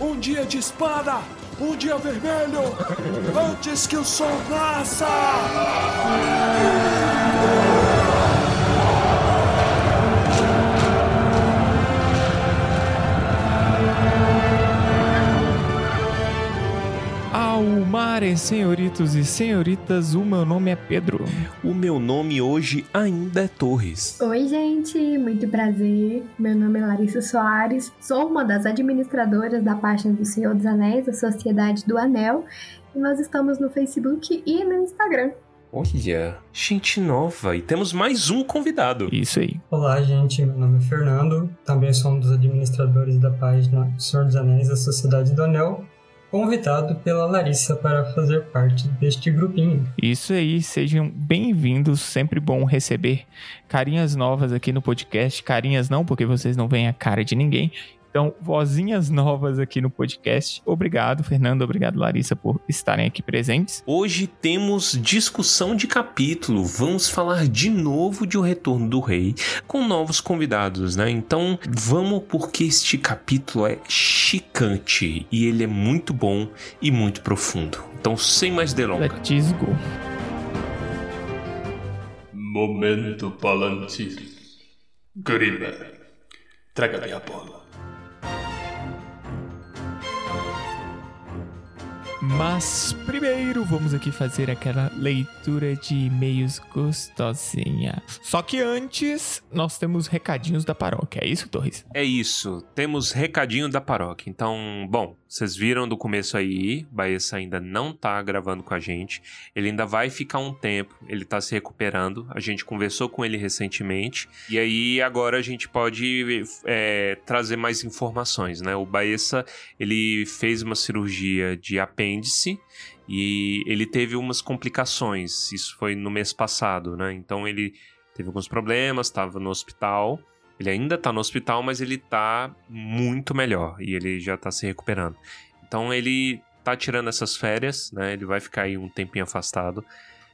Um dia de espada! Um dia vermelho! Antes que o sol nasça! Almares, senhoritos e senhoritas, o meu nome é Pedro. O meu nome hoje ainda é Torres. Oi, gente, muito prazer. Meu nome é Larissa Soares, sou uma das administradoras da página do Senhor dos Anéis, a Sociedade do Anel, e nós estamos no Facebook e no Instagram. Olha, gente nova e temos mais um convidado. Isso aí. Olá, gente. Meu nome é Fernando. Também sou um dos administradores da página Senhor dos Anéis, a Sociedade do Anel convidado pela Larissa para fazer parte deste grupinho. Isso aí, sejam bem-vindos. Sempre bom receber carinhas novas aqui no podcast. Carinhas não, porque vocês não veem a cara de ninguém. Então, vozinhas novas aqui no podcast. Obrigado, Fernando. Obrigado, Larissa, por estarem aqui presentes. Hoje temos discussão de capítulo. Vamos falar de novo de O Retorno do Rei com novos convidados, né? Então, vamos porque este capítulo é chicante e ele é muito bom e muito profundo. Então, sem mais delongas. Let's go. Momento Palantir. Grima, traga minha bola. Mas primeiro vamos aqui fazer aquela leitura de e-mails gostosinha. Só que antes, nós temos recadinhos da paróquia. É isso, Torres? É isso. Temos recadinho da paróquia. Então, bom, vocês viram do começo aí, Baessa ainda não tá gravando com a gente. Ele ainda vai ficar um tempo, ele tá se recuperando. A gente conversou com ele recentemente. E aí agora a gente pode é, trazer mais informações, né? O Baessa, ele fez uma cirurgia de apêndice e ele teve umas complicações. Isso foi no mês passado, né? Então ele teve alguns problemas, estava no hospital. Ele ainda tá no hospital, mas ele tá muito melhor e ele já tá se recuperando. Então ele tá tirando essas férias, né? Ele vai ficar aí um tempinho afastado.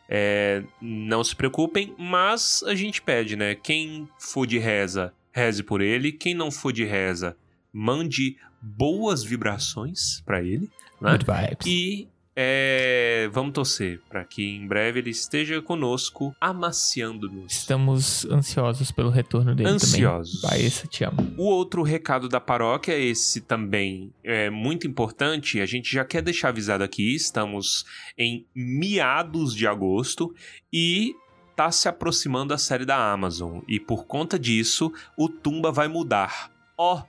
É, não se preocupem, mas a gente pede, né? Quem for de reza, reze por ele. Quem não for de reza, mande boas vibrações para ele. Né? Good vibes. E é, vamos torcer para que em breve ele esteja conosco, amaciando-nos. Estamos ansiosos pelo retorno dele Ansiosos. também. Baessa, te amo. O outro recado da paróquia, esse também é muito importante, a gente já quer deixar avisado aqui, estamos em meados de agosto e tá se aproximando a série da Amazon e por conta disso o Tumba vai mudar. Ó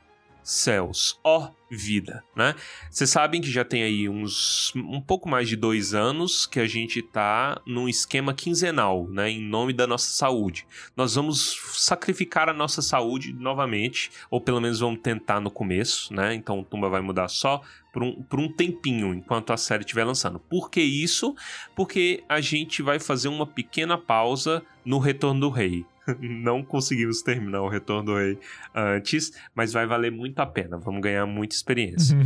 céus, ó vida, né? Vocês sabem que já tem aí uns um pouco mais de dois anos que a gente tá num esquema quinzenal, né? Em nome da nossa saúde. Nós vamos sacrificar a nossa saúde novamente, ou pelo menos vamos tentar no começo, né? Então o Tumba vai mudar só por um, por um tempinho enquanto a série estiver lançando. Por que isso? Porque a gente vai fazer uma pequena pausa no Retorno do Rei. Não conseguimos terminar o Retorno do Rei antes, mas vai valer muito a pena. Vamos ganhar muita experiência.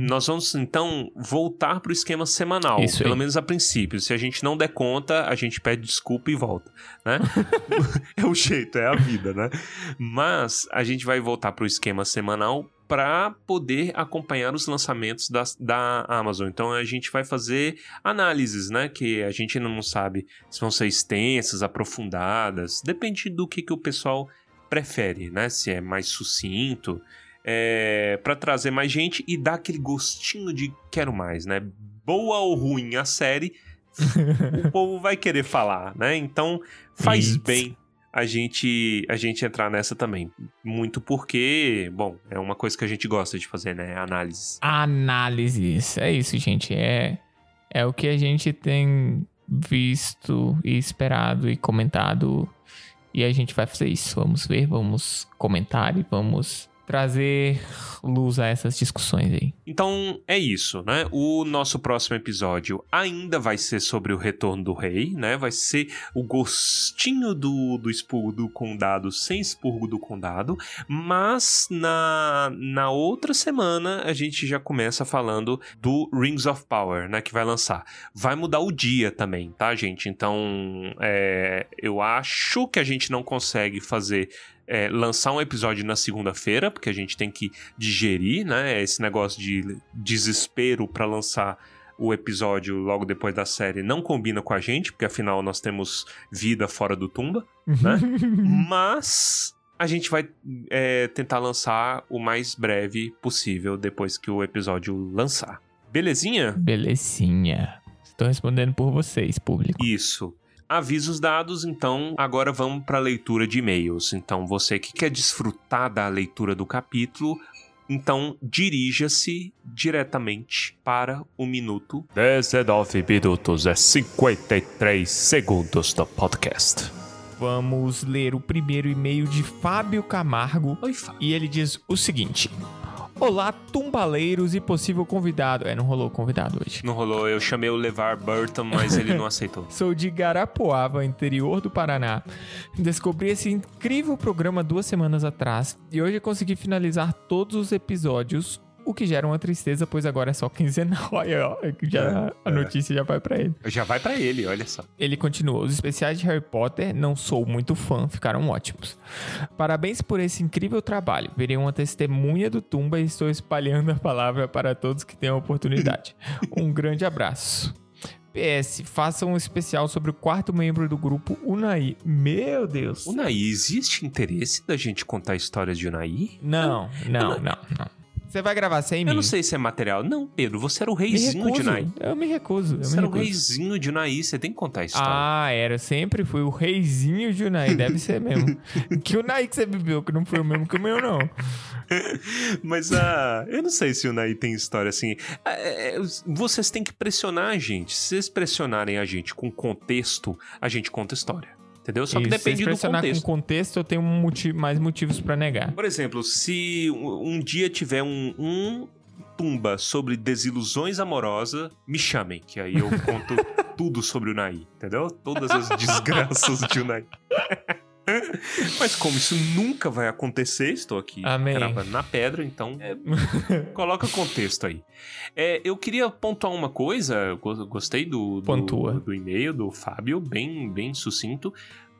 Nós vamos então voltar para o esquema semanal, Isso aí. pelo menos a princípio. Se a gente não der conta, a gente pede desculpa e volta, né? é o jeito, é a vida, né? Mas a gente vai voltar para o esquema semanal para poder acompanhar os lançamentos da, da Amazon. Então a gente vai fazer análises, né? Que a gente ainda não sabe se vão ser extensas, aprofundadas. Depende do que, que o pessoal prefere, né? Se é mais sucinto, é, para trazer mais gente e dar aquele gostinho de quero mais, né? Boa ou ruim a série, o povo vai querer falar, né? Então faz Isso. bem a gente a gente entrar nessa também. Muito porque, bom, é uma coisa que a gente gosta de fazer, né? Análises. Análises. É isso, gente. É, é o que a gente tem visto e esperado e comentado. E a gente vai fazer isso. Vamos ver, vamos comentar e vamos trazer luz a essas discussões aí. Então é isso, né? O nosso próximo episódio ainda vai ser sobre o retorno do rei, né? Vai ser o gostinho do, do expurgo do condado sem expurgo do condado, mas na, na outra semana a gente já começa falando do Rings of Power, né? Que vai lançar. Vai mudar o dia também, tá, gente? Então é, eu acho que a gente não consegue fazer é, lançar um episódio na segunda-feira, porque a gente tem que digerir, né? Esse negócio de desespero para lançar o episódio logo depois da série não combina com a gente, porque afinal nós temos vida fora do tumba, né? Mas a gente vai é, tentar lançar o mais breve possível depois que o episódio lançar. Belezinha? Belezinha. Estou respondendo por vocês, público. Isso. Avisos dados, então agora vamos para a leitura de e-mails. Então você que quer desfrutar da leitura do capítulo, então dirija-se diretamente para o minuto 19 minutos e 53 segundos do podcast. Vamos ler o primeiro e-mail de Fábio Camargo. Oi, Fábio. E ele diz o seguinte: Olá, tumbaleiros e possível convidado. É, não rolou convidado hoje. Não rolou, eu chamei o Levar Burton, mas ele não aceitou. Sou de Garapuava, interior do Paraná. Descobri esse incrível programa duas semanas atrás e hoje consegui finalizar todos os episódios, o que gera uma tristeza, pois agora é só quinzenal. Olha, ó, já, a notícia já vai pra ele. Já vai pra ele, olha só. Ele continua: Os especiais de Harry Potter, não sou muito fã, ficaram ótimos. Parabéns por esse incrível trabalho. Virei uma testemunha do Tumba e estou espalhando a palavra para todos que tenham a oportunidade. Um grande abraço. PS, faça um especial sobre o quarto membro do grupo, Unai. Meu Deus. Unai, existe interesse da gente contar histórias de Unai? Não, não, não, não. Você vai gravar sem mim? Eu não sei se é material. Não, Pedro, você era o reizinho de. Unai. Eu me recuso. Eu Você me era o recuso. reizinho de Unai, você tem que contar a história. Ah, era. Sempre fui o reizinho de Unai. Deve ser mesmo. que Unai que você bebeu, que não foi o mesmo que o meu, não. Mas ah, eu não sei se o Unai tem história assim. Ah, é, é, vocês têm que pressionar a gente. Se vocês pressionarem a gente com contexto, a gente conta história. Entendeu? Só que Isso, depende se do contexto. com contexto, eu tenho um motivo, mais motivos pra negar. Por exemplo, se um um dia tiver um, um tumba sobre desilusões amorosas, me chamem, que aí eu conto tudo sobre o Nai, entendeu? Todas as desgraças de Unai. Mas como isso nunca vai acontecer, estou aqui Amém. cravando na pedra, então é, coloca contexto aí. É, eu queria pontuar uma coisa, eu go- gostei do, do, do e-mail do Fábio, bem, bem sucinto.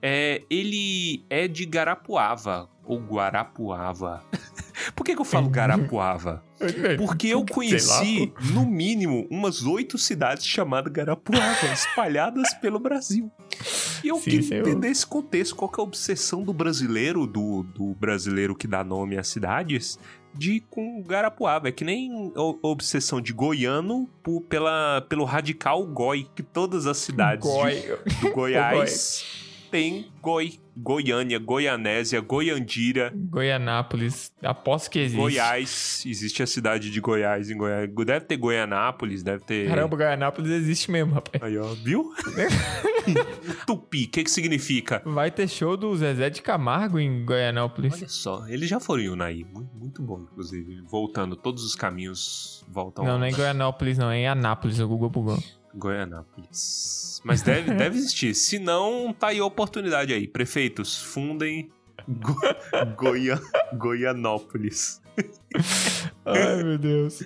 É, ele é de Garapuava, ou Guarapuava. Por que, que eu falo Garapuava? Porque eu conheci, no mínimo, umas oito cidades chamadas Garapuava, espalhadas pelo Brasil. E eu Sim, queria entender esse contexto, qual que é a obsessão do brasileiro, do, do brasileiro que dá nome às cidades, de com Garapuava. É que nem a obsessão de goiano por- pela, pelo radical goi, que todas as cidades de- Goi. do Goiás tem goi. Goiânia, Goianésia, Goiandira, Goianápolis. Aposto que existe. Goiás, existe a cidade de Goiás em Goiás. Deve ter Goianápolis, deve ter. Caramba, Goianápolis existe mesmo, rapaz. Aí, ó, viu? Tupi, o que que significa? Vai ter show do Zezé de Camargo em Goianápolis. Olha só, eles já foram em Unai. Mu- Muito bom, inclusive. Voltando, todos os caminhos voltam Não, não é em Goianápolis, não. É em Anápolis, o Google bugou. Goianápolis. Mas deve, deve existir. Se não, tá aí a oportunidade aí. Prefeitos, fundem Go Goia Goianópolis. Ai, meu Deus.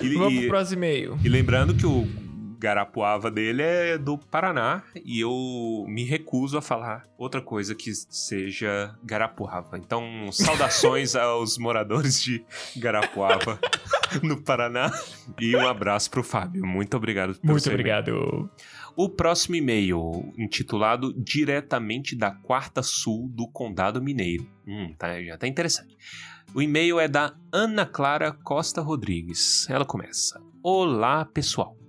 E, Vamos e- pro próximo e-mail. E lembrando que o Garapuava dele é do Paraná e eu me recuso a falar outra coisa que seja Garapuava. Então, saudações aos moradores de Garapuava no Paraná e um abraço pro Fábio. Muito obrigado pelo Muito obrigado. O próximo e-mail, intitulado Diretamente da Quarta Sul do Condado Mineiro. Hum, tá, já tá interessante. O e-mail é da Ana Clara Costa Rodrigues. Ela começa: Olá, pessoal.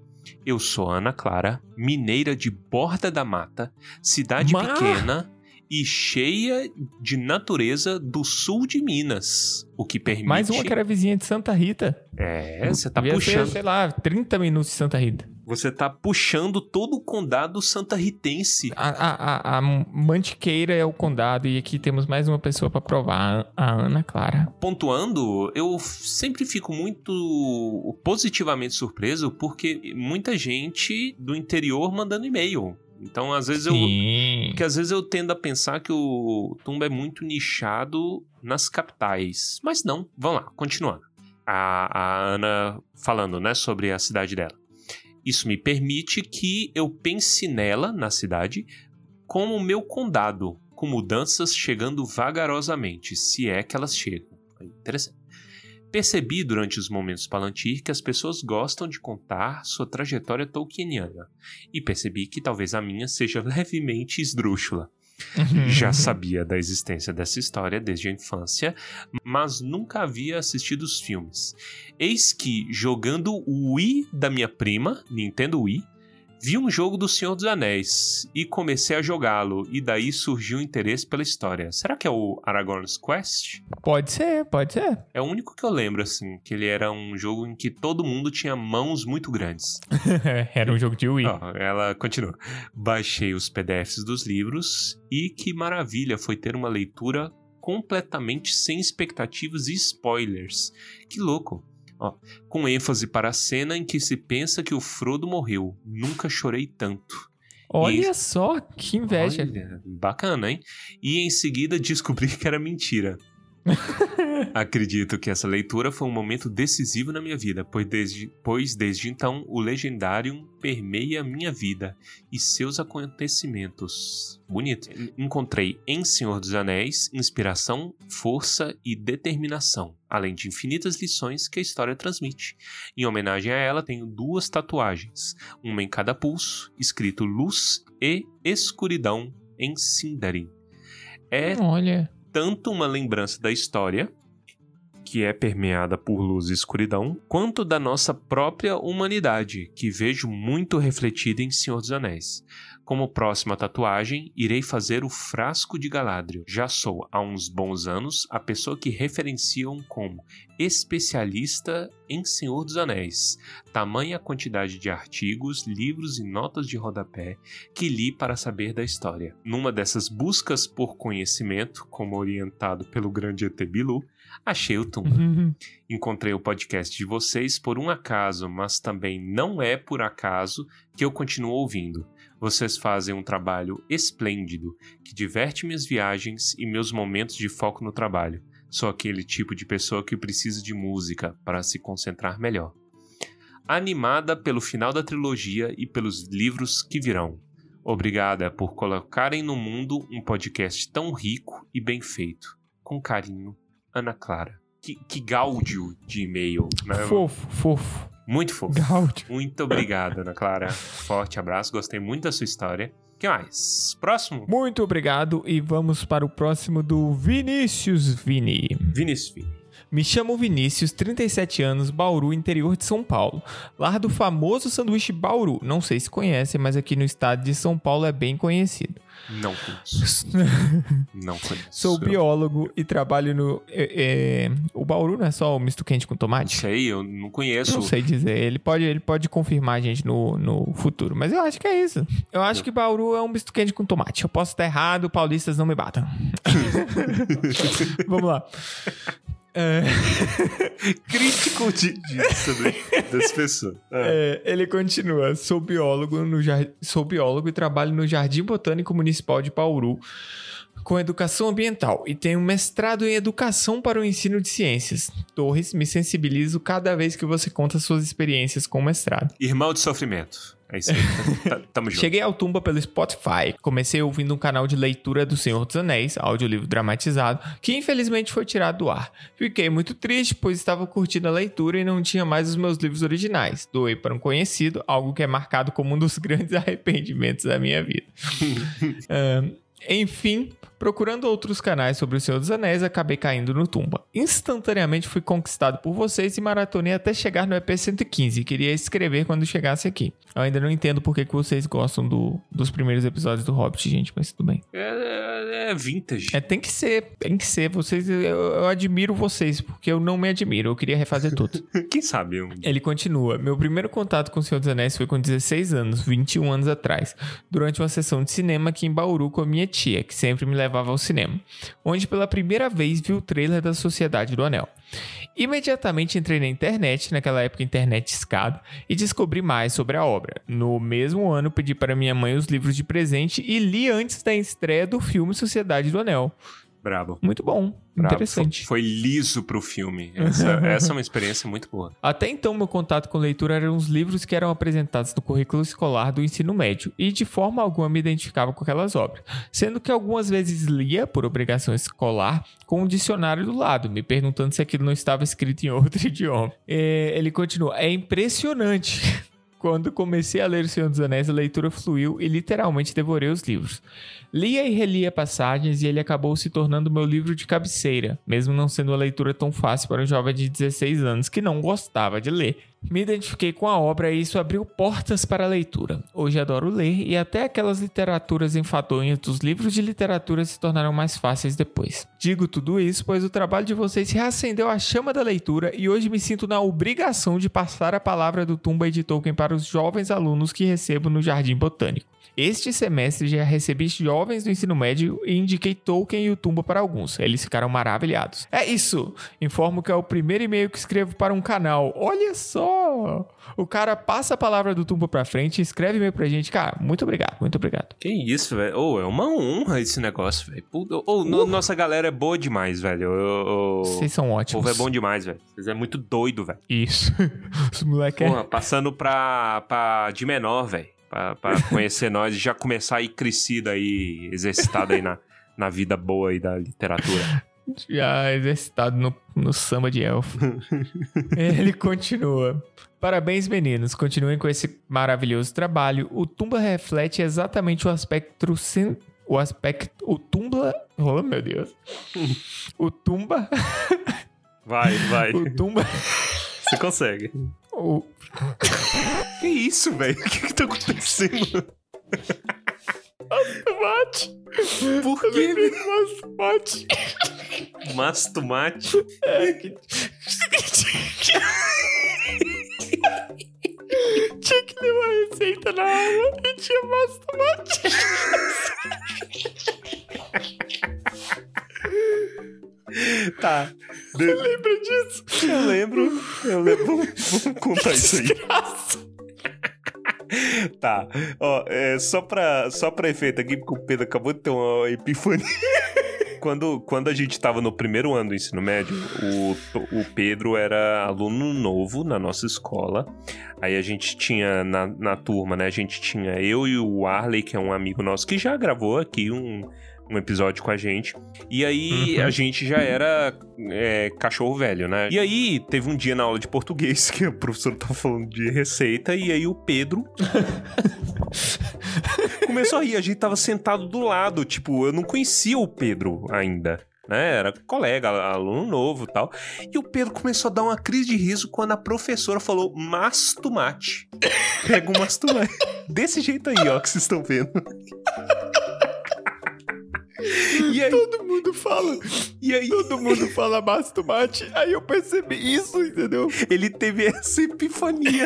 Eu sou Ana Clara, mineira de Borda da Mata, cidade Ma- pequena e cheia de natureza do sul de Minas. O que permite. Mais uma que era vizinha de Santa Rita. É, você tá puxando. Ser, sei lá, 30 minutos de Santa Rita. Você tá puxando todo o condado santarritense. A, a, a, a Mantiqueira é o condado e aqui temos mais uma pessoa pra provar, a Ana Clara. pontuando, eu sempre fico muito positivamente surpreso porque muita gente do interior mandando e-mail. Então, às vezes eu. Sim. Porque às vezes eu tendo a pensar que o Tumba é muito nichado nas capitais. Mas não, vamos lá, continuando. A, a Ana falando, né, sobre a cidade dela. Isso me permite que eu pense nela, na cidade, como o meu condado, com mudanças chegando vagarosamente, se é que elas chegam. Interessante. Percebi durante os momentos Palantir que as pessoas gostam de contar sua trajetória tolkieniana, e percebi que talvez a minha seja levemente esdrúxula. Já sabia da existência dessa história desde a infância, mas nunca havia assistido os filmes. Eis que, jogando o Wii da minha prima, Nintendo Wii, vi um jogo do Senhor dos Anéis e comecei a jogá-lo, e daí surgiu o interesse pela história. Será que é o Aragorn's Quest? Pode ser, pode ser. É o único que eu lembro, assim, que ele era um jogo em que todo mundo tinha mãos muito grandes. Era um jogo de Wii. Ó, ela continua. Baixei os PDFs dos livros e que maravilha foi ter uma leitura completamente sem expectativas e spoilers. Que louco. Ó, com ênfase para a cena em que se pensa que o Frodo morreu. Nunca chorei tanto. Olha E- só, que inveja. Olha, bacana, hein? E em seguida descobri que era mentira. Acredito que essa leitura foi um momento decisivo na minha vida, pois desde, pois desde então o Legendarium permeia minha vida e seus acontecimentos. Bonito. Encontrei em Senhor dos Anéis inspiração, força e determinação, além de infinitas lições que a história transmite. Em homenagem a ela, tenho duas tatuagens, uma em cada pulso, escrito luz e escuridão em Sindarin. É Olha. Tanto uma lembrança da história, que é permeada por luz e escuridão, quanto da nossa própria humanidade, que vejo muito refletida em Senhor dos Anéis. Como próxima tatuagem, irei fazer o frasco de Galadriel. Já sou, há uns bons anos, a pessoa que referenciam como especialista em Senhor dos Anéis. Tamanha quantidade de artigos, livros e notas de rodapé que li para saber da história. Numa dessas buscas por conhecimento, como orientado pelo grande ET Bilu, achei o Tumba. Encontrei o podcast de vocês por um acaso, mas também não é por acaso que eu continuo ouvindo. Vocês fazem um trabalho esplêndido que diverte minhas viagens e meus momentos de foco no trabalho. Sou aquele tipo de pessoa que precisa de música para se concentrar melhor. Animada pelo final da trilogia e pelos livros que virão. Obrigada por colocarem no mundo um podcast tão rico e bem feito. Com carinho, Ana Clara. Que, que gáudio de e-mail. né? Fofo, fofo. Muito fofo. Gáudio. Muito obrigado, Ana Clara. Forte abraço, gostei muito da sua história. O que mais? Próximo? Muito obrigado e vamos para o próximo do Vinícius Vini. Vinícius Vini. Me chamo Vinícius, 37 anos, Bauru, interior de São Paulo. Lar do famoso sanduíche Bauru. Não sei se conhecem, mas aqui no estado de São Paulo é bem conhecido. Não conheço. Não conheço. Sou biólogo e trabalho no. é, é, o Bauru não é só o misto quente com tomate? Isso aí, eu não conheço. Não sei dizer. Ele pode, ele pode confirmar a gente no, no futuro. Mas eu acho que é isso. Eu acho que Bauru é um misto quente com tomate. Eu posso estar errado, paulistas não me batam. Vamos lá. É, Crítico de, das pessoas. Ah. é, ele continua. Sou biólogo, no, jar- sou biólogo e trabalho no Jardim Botânico Municipal de Bauru com educação ambiental e tenho mestrado em educação para o ensino de ciências. Torres, me sensibilizo cada vez que você conta suas experiências com o mestrado. Irmão de sofrimento. É isso aí. Tá- Tamo junto. Cheguei ao Tumba pelo Spotify. Comecei ouvindo um canal de leitura do Senhor dos Anéis, audiolivro dramatizado, que infelizmente foi tirado do ar. Fiquei muito triste, pois estava curtindo a leitura e não tinha mais os meus livros originais. Doei para um conhecido, algo que é marcado como um dos grandes arrependimentos da minha vida. Ahn, enfim, procurando outros canais sobre o Senhor dos Anéis, acabei caindo no Tumba. Instantaneamente fui conquistado por vocês e maratonei até chegar no EP 115. Queria escrever quando chegasse aqui. Eu ainda não entendo por que, vocês gostam do- dos primeiros episódios do Hobbit, gente, mas tudo bem. É, é vintage. É, tem que ser, tem que ser. Vocês, eu, eu admiro vocês, porque eu não me admiro. Eu queria refazer tudo. Quem sabe? Um... Ele continua. Meu primeiro contato com o Senhor dos Anéis foi com 16 anos, 21 anos atrás, durante uma sessão de cinema aqui em Bauru com a minha tia, que sempre me levava ao cinema, onde pela primeira vez vi o trailer da Sociedade do Anel. Imediatamente entrei na internet, naquela época internet escada, e descobri mais sobre a obra. No mesmo ano, pedi para minha mãe os livros de presente e li antes da estreia do filme Sociedade do Anel. Brabo. Muito bom. brabo. Interessante. Foi, foi liso pro filme. Essa, essa é uma experiência muito boa. Até então, meu contato com leitura eram os livros que eram apresentados no currículo escolar do ensino médio, e de forma alguma me identificava com aquelas obras, sendo que algumas vezes lia, por obrigação escolar, com um dicionário do lado, me perguntando se aquilo não estava escrito em outro idioma. É, ele continua: É impressionante. Quando comecei a ler O Senhor dos Anéis, a leitura fluiu e literalmente devorei os livros. Lia e relia passagens e ele acabou se tornando meu livro de cabeceira, mesmo não sendo uma leitura tão fácil para um jovem de 16 anos que não gostava de ler. Me identifiquei com a obra e isso abriu portas para a leitura. Hoje adoro ler e até aquelas literaturas enfadonhas dos livros de literatura se tornaram mais fáceis depois. Digo tudo isso pois o trabalho de vocês reacendeu a chama da leitura e hoje me sinto na obrigação de passar a palavra do Tumba de Tolkien para os jovens alunos que recebo no Jardim Botânico. Este semestre já recebi jovens do ensino médio e indiquei Tolkien e o Tumba para alguns. Eles ficaram maravilhados. É isso! Informo que é o primeiro e-mail que escrevo para um canal. Olha só! O cara passa a palavra do Tumba pra frente e escreve e-mail pra gente. Cara, muito obrigado, muito obrigado. Que isso, velho. Ô, é uma honra esse negócio, velho. Ô, no- nossa galera é boa demais, velho. Vocês são O ótimos. povo é bom demais, velho. Vocês é muito doido, velho. Isso. Os moleques é... Porra, passando pra, pra de menor, velho. Pra, pra conhecer nós e já começar aí crescido aí, exercitado aí na, na vida boa aí da literatura. já exercitado no, no samba de elfo. Ele continua. Parabéns, meninos. Continuem com esse maravilhoso trabalho. O Tumba reflete exatamente o aspecto sen- o aspecto o Tumba, oh meu Deus. O Tumba, Vai, vai. o Tumba, Você consegue. o Que isso, velho? O que que tá acontecendo? tomate. Por que, velho? Mas tomate. Mastomate. É que Tinha que ler uma receita na aula e tinha mais tomate. Tá. De- Lembra disso? Eu lembro. Eu lembro. Vamos, vamos contar isso aí. Tá. Ó, é, só, pra, só pra efeito aqui, porque o Pedro acabou de ter uma epifania. Quando, quando a gente tava no primeiro ano do ensino médio, o, o Pedro era aluno novo na nossa escola. Aí a gente tinha na, na turma, né? A gente tinha eu e o Arley, que é um amigo nosso, que já gravou aqui um, um episódio com a gente. E aí Uhum. a gente já era é, cachorro velho, né? E aí teve um dia na aula de português que o professor tava falando de receita, e aí o Pedro começou a rir. A gente tava sentado do lado, tipo, eu não conhecia o Pedro ainda. Né? Era colega, aluno novo e tal. E o Pedro começou a dar uma crise de riso quando a professora falou mastomate. Pega o mastomate. Desse jeito aí, ó, que vocês estão vendo. E aí, Todo mundo fala. e aí Todo mundo fala mais tomate. Aí eu percebi isso, entendeu? ele teve essa epifania.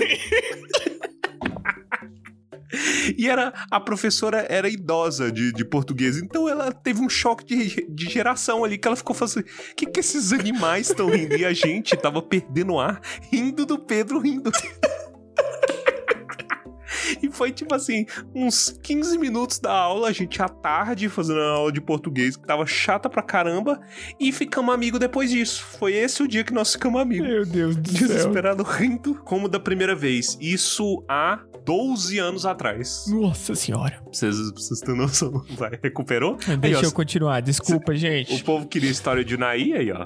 E era a professora era idosa de, de português, então ela teve um choque de, de geração ali que ela ficou falando assim: o que, que esses animais estão rindo? E a gente tava perdendo ar, rindo do Pedro rindo. E foi tipo assim, uns 15 minutos da aula, a gente à tarde fazendo a aula de português, que tava chata pra caramba, e ficamos amigos depois disso. Foi esse o dia que nós ficamos amigos. Meu Deus do céu. Desesperado rindo como da primeira vez. Isso há 12 anos atrás. Nossa senhora. Vocês, terem noção. Vai, recuperou? Deixa Aí, ó, eu continuar. Desculpa, O gente. povo queria história de Naí aí, ó.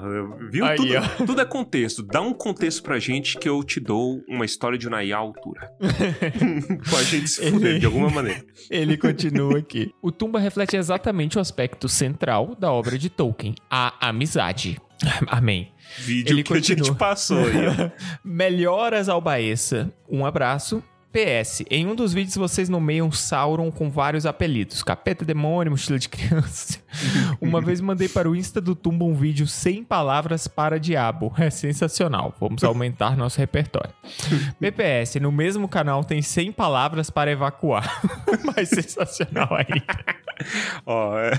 Viu? Aí, tudo, ó. tudo é contexto. Dá um contexto pra gente que eu te dou uma história de Naí à altura. Com a gente se fuder de alguma maneira. Ele continua aqui. O Tumba reflete exatamente o aspecto central da obra de Tolkien, a amizade. Amém. Vídeo Ele que a gente continua. passou aí. Melhoras ao Baessa. Um abraço. PS, em um dos vídeos vocês nomeiam Sauron com vários apelidos. Capeta, demônio, mochila de criança. Uma vez mandei para o Insta do Tumba um vídeo sem palavras para diabo. É sensacional. Vamos aumentar nosso repertório. PPS, no mesmo canal tem 100 palavras para evacuar. Mais sensacional ainda. Ó, é,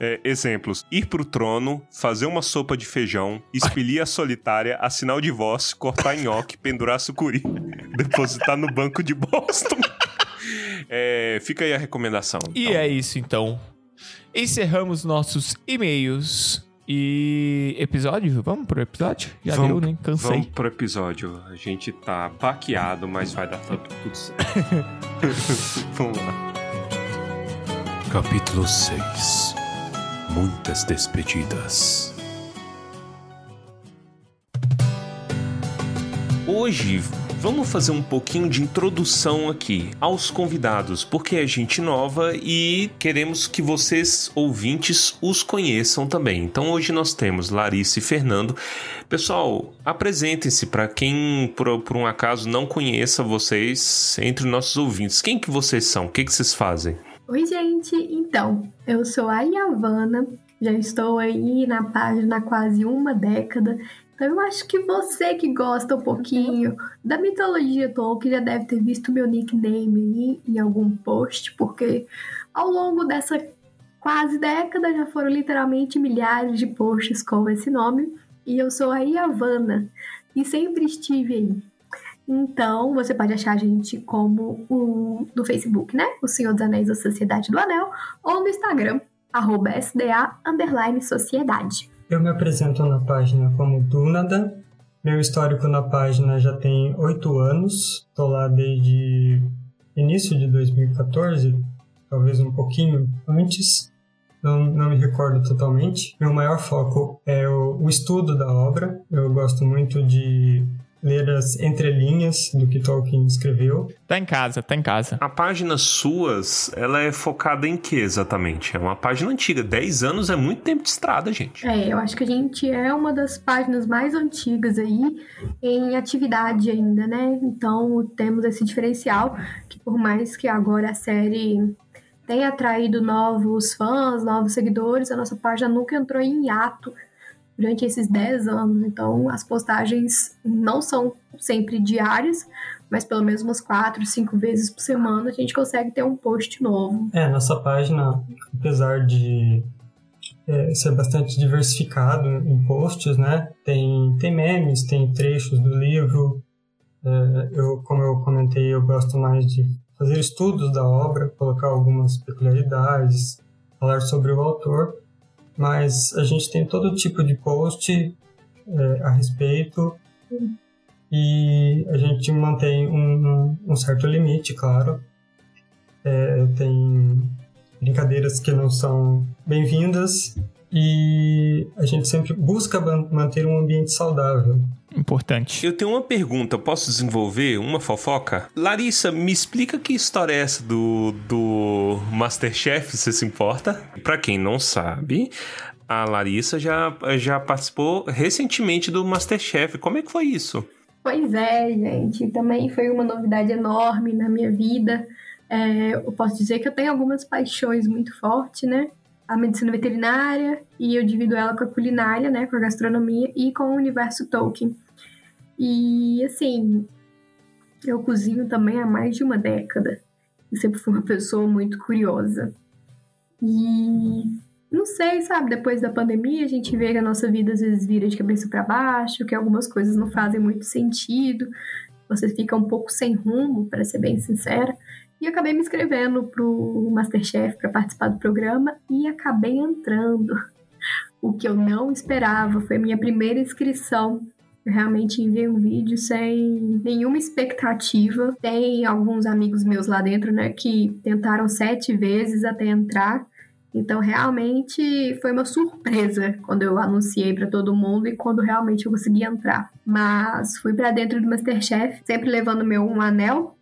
é, exemplos. Ir pro trono, fazer uma sopa de feijão, expelir a solitária, assinar o divórcio, cortar nhoque, pendurar sucuri, depositar no banco de Boston. É, fica aí a recomendação. E então. é isso então. encerramos nossos e-mails e episódio. Vamos pro episódio? Já vamos, deu, né? Cansei. Vamos pro episódio. A gente tá baqueado, mas vai dar tudo, tudo certo. vamos lá. Capítulo 6 Muitas despedidas. Hoje vamos fazer um pouquinho de introdução aqui aos convidados, porque é gente nova e queremos que vocês, ouvintes, os conheçam também. Então hoje nós temos Larissa e Fernando. Pessoal, apresentem-se para quem por, por, um acaso não conheça vocês entre nossos ouvintes. Quem que vocês são? O que, que vocês fazem? Oi, gente. Então, eu sou a Yavanna. Já estou aí na página há quase uma década então eu acho que você que gosta um pouquinho da mitologia Tolkien já deve ter visto meu nickname aí em algum post, porque ao longo dessa quase década já foram literalmente milhares de posts com esse nome. E eu sou a Yavanna e sempre estive aí. Então, você pode achar a gente como o no Facebook, né? O Senhor dos Anéis da Sociedade do Anel, ou no Instagram, arroba SDA Sociedade. Eu me apresento na página como Dúnada. Meu histórico na página já tem oito anos. Estou lá desde início de 2014, talvez um pouquinho antes. Não, não me recordo totalmente. Meu maior foco é o, o estudo da obra. Eu gosto muito de ler as entrelinhas do que Tolkien escreveu. Tá em casa, tá em casa. A página suas, ela é focada em que exatamente? É uma página antiga. 10 anos é muito tempo de estrada, gente. É, eu acho que a gente é uma das páginas mais antigas aí em atividade ainda, né? Então temos esse diferencial que por mais que agora a série tenha atraído novos fãs, novos seguidores, a nossa página nunca entrou em hiato durante esses 10 anos. Então, as postagens não são sempre diárias, mas pelo menos umas 4, 5 vezes por semana a gente consegue ter um post novo. É, nossa página, apesar de é, ser bastante diversificado em posts, né? Tem, tem memes, tem trechos do livro. É, eu, como eu comentei, eu gosto mais de fazer estudos da obra, colocar algumas peculiaridades, falar sobre o autor mas a gente tem todo tipo de post é, a respeito e a gente mantém um, um certo limite, claro. É, tem brincadeiras que não são bem-vindas e a gente sempre busca manter um ambiente saudável. Importante. Eu tenho uma pergunta, posso desenvolver uma fofoca? Larissa, me explica que história é essa do, do Masterchef, você se importa? Para quem não sabe, a Larissa já, já participou recentemente do Masterchef. Como é que foi isso? Pois é, gente. Também foi uma novidade enorme na minha vida. É, eu posso dizer que eu tenho algumas paixões muito fortes, né? A medicina veterinária e eu divido ela com a culinária, né? Com a gastronomia e com o universo Tolkien. E, assim, eu cozinho também há mais de uma década. Eu sempre fui uma pessoa muito curiosa. E não sei, sabe? Depois da pandemia, a gente vê que a nossa vida às vezes vira de cabeça para baixo, que algumas coisas não fazem muito sentido. Você fica um pouco sem rumo, para ser bem sincera. E acabei me inscrevendo pro Masterchef para participar do programa e acabei entrando. O que eu não esperava foi a minha primeira inscrição eu realmente enviei um vídeo sem nenhuma expectativa. Tem alguns amigos meus lá dentro, né, que tentaram sete vezes até entrar. Então, realmente foi uma surpresa quando eu anunciei para todo mundo e quando realmente eu consegui entrar. Mas fui para dentro do Masterchef, sempre levando meu um anel.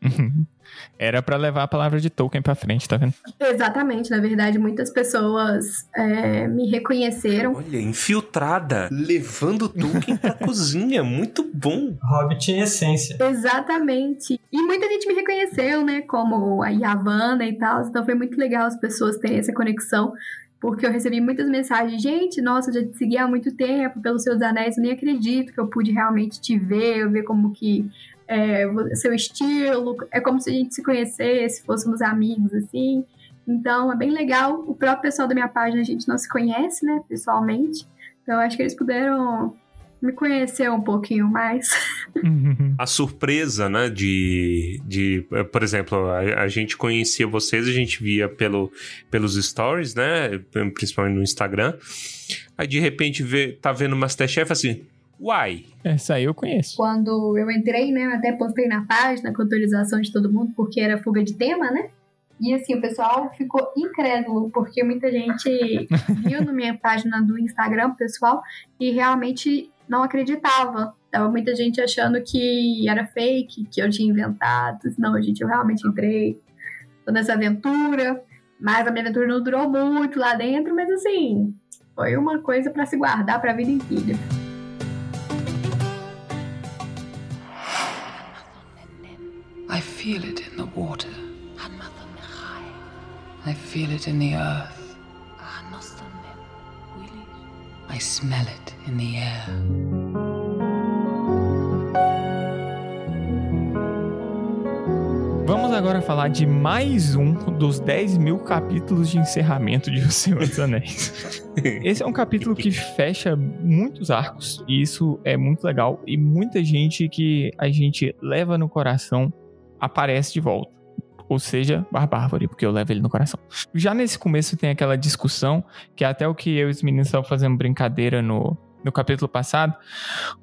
Era para levar a palavra de Tolkien para frente, tá vendo? Exatamente. Na verdade, muitas pessoas é, me reconheceram. Olha, infiltrada, levando Tolkien pra cozinha. Muito bom. Hobbit em essência. Exatamente. E muita gente me reconheceu, né? Como a Yavanna e tal. Então foi muito legal as pessoas terem essa conexão porque eu recebi muitas mensagens, gente, nossa, já te segui há muito tempo pelos seus anéis, eu nem acredito que eu pude realmente te ver, ver como que é, seu estilo, é como se a gente se conhecesse, fôssemos amigos, assim. Então, é bem legal. O próprio pessoal da minha página, a gente não se conhece, né, pessoalmente. Então, acho que eles puderam me conhecer um pouquinho mais. a surpresa, né, de, de por exemplo, a, a, gente conhecia vocês, a gente via pelo, pelos stories, né, principalmente no Instagram, aí de repente vê, tá vendo o Masterchef assim, uai. Essa aí eu conheço. Quando eu entrei, né, eu até postei na página com autorização de todo mundo, porque era fuga de tema, né, e assim, o pessoal ficou incrédulo, porque muita gente viu na minha página do Instagram, pessoal, e realmente não acreditava. Tava muita gente achando que era fake, que eu tinha inventado. Não, gente, eu realmente entrei. Tô nessa aventura. Mas a minha aventura não durou muito lá dentro, mas assim, foi uma coisa para se guardar para a vida inteira. Feel it in the water. I feel it in the earth. I smell it in the air. Vamos agora falar de mais um dos 10 mil capítulos de encerramento de O Senhor dos Anéis. Esse é um capítulo que fecha muitos arcos, e isso é muito legal, e muita gente que a gente leva no coração aparece de volta ou seja, Barbárvore, porque eu levo ele no coração. Já nesse começo tem aquela discussão, que é até o que eu e os meninos estavam fazendo brincadeira no, no capítulo passado,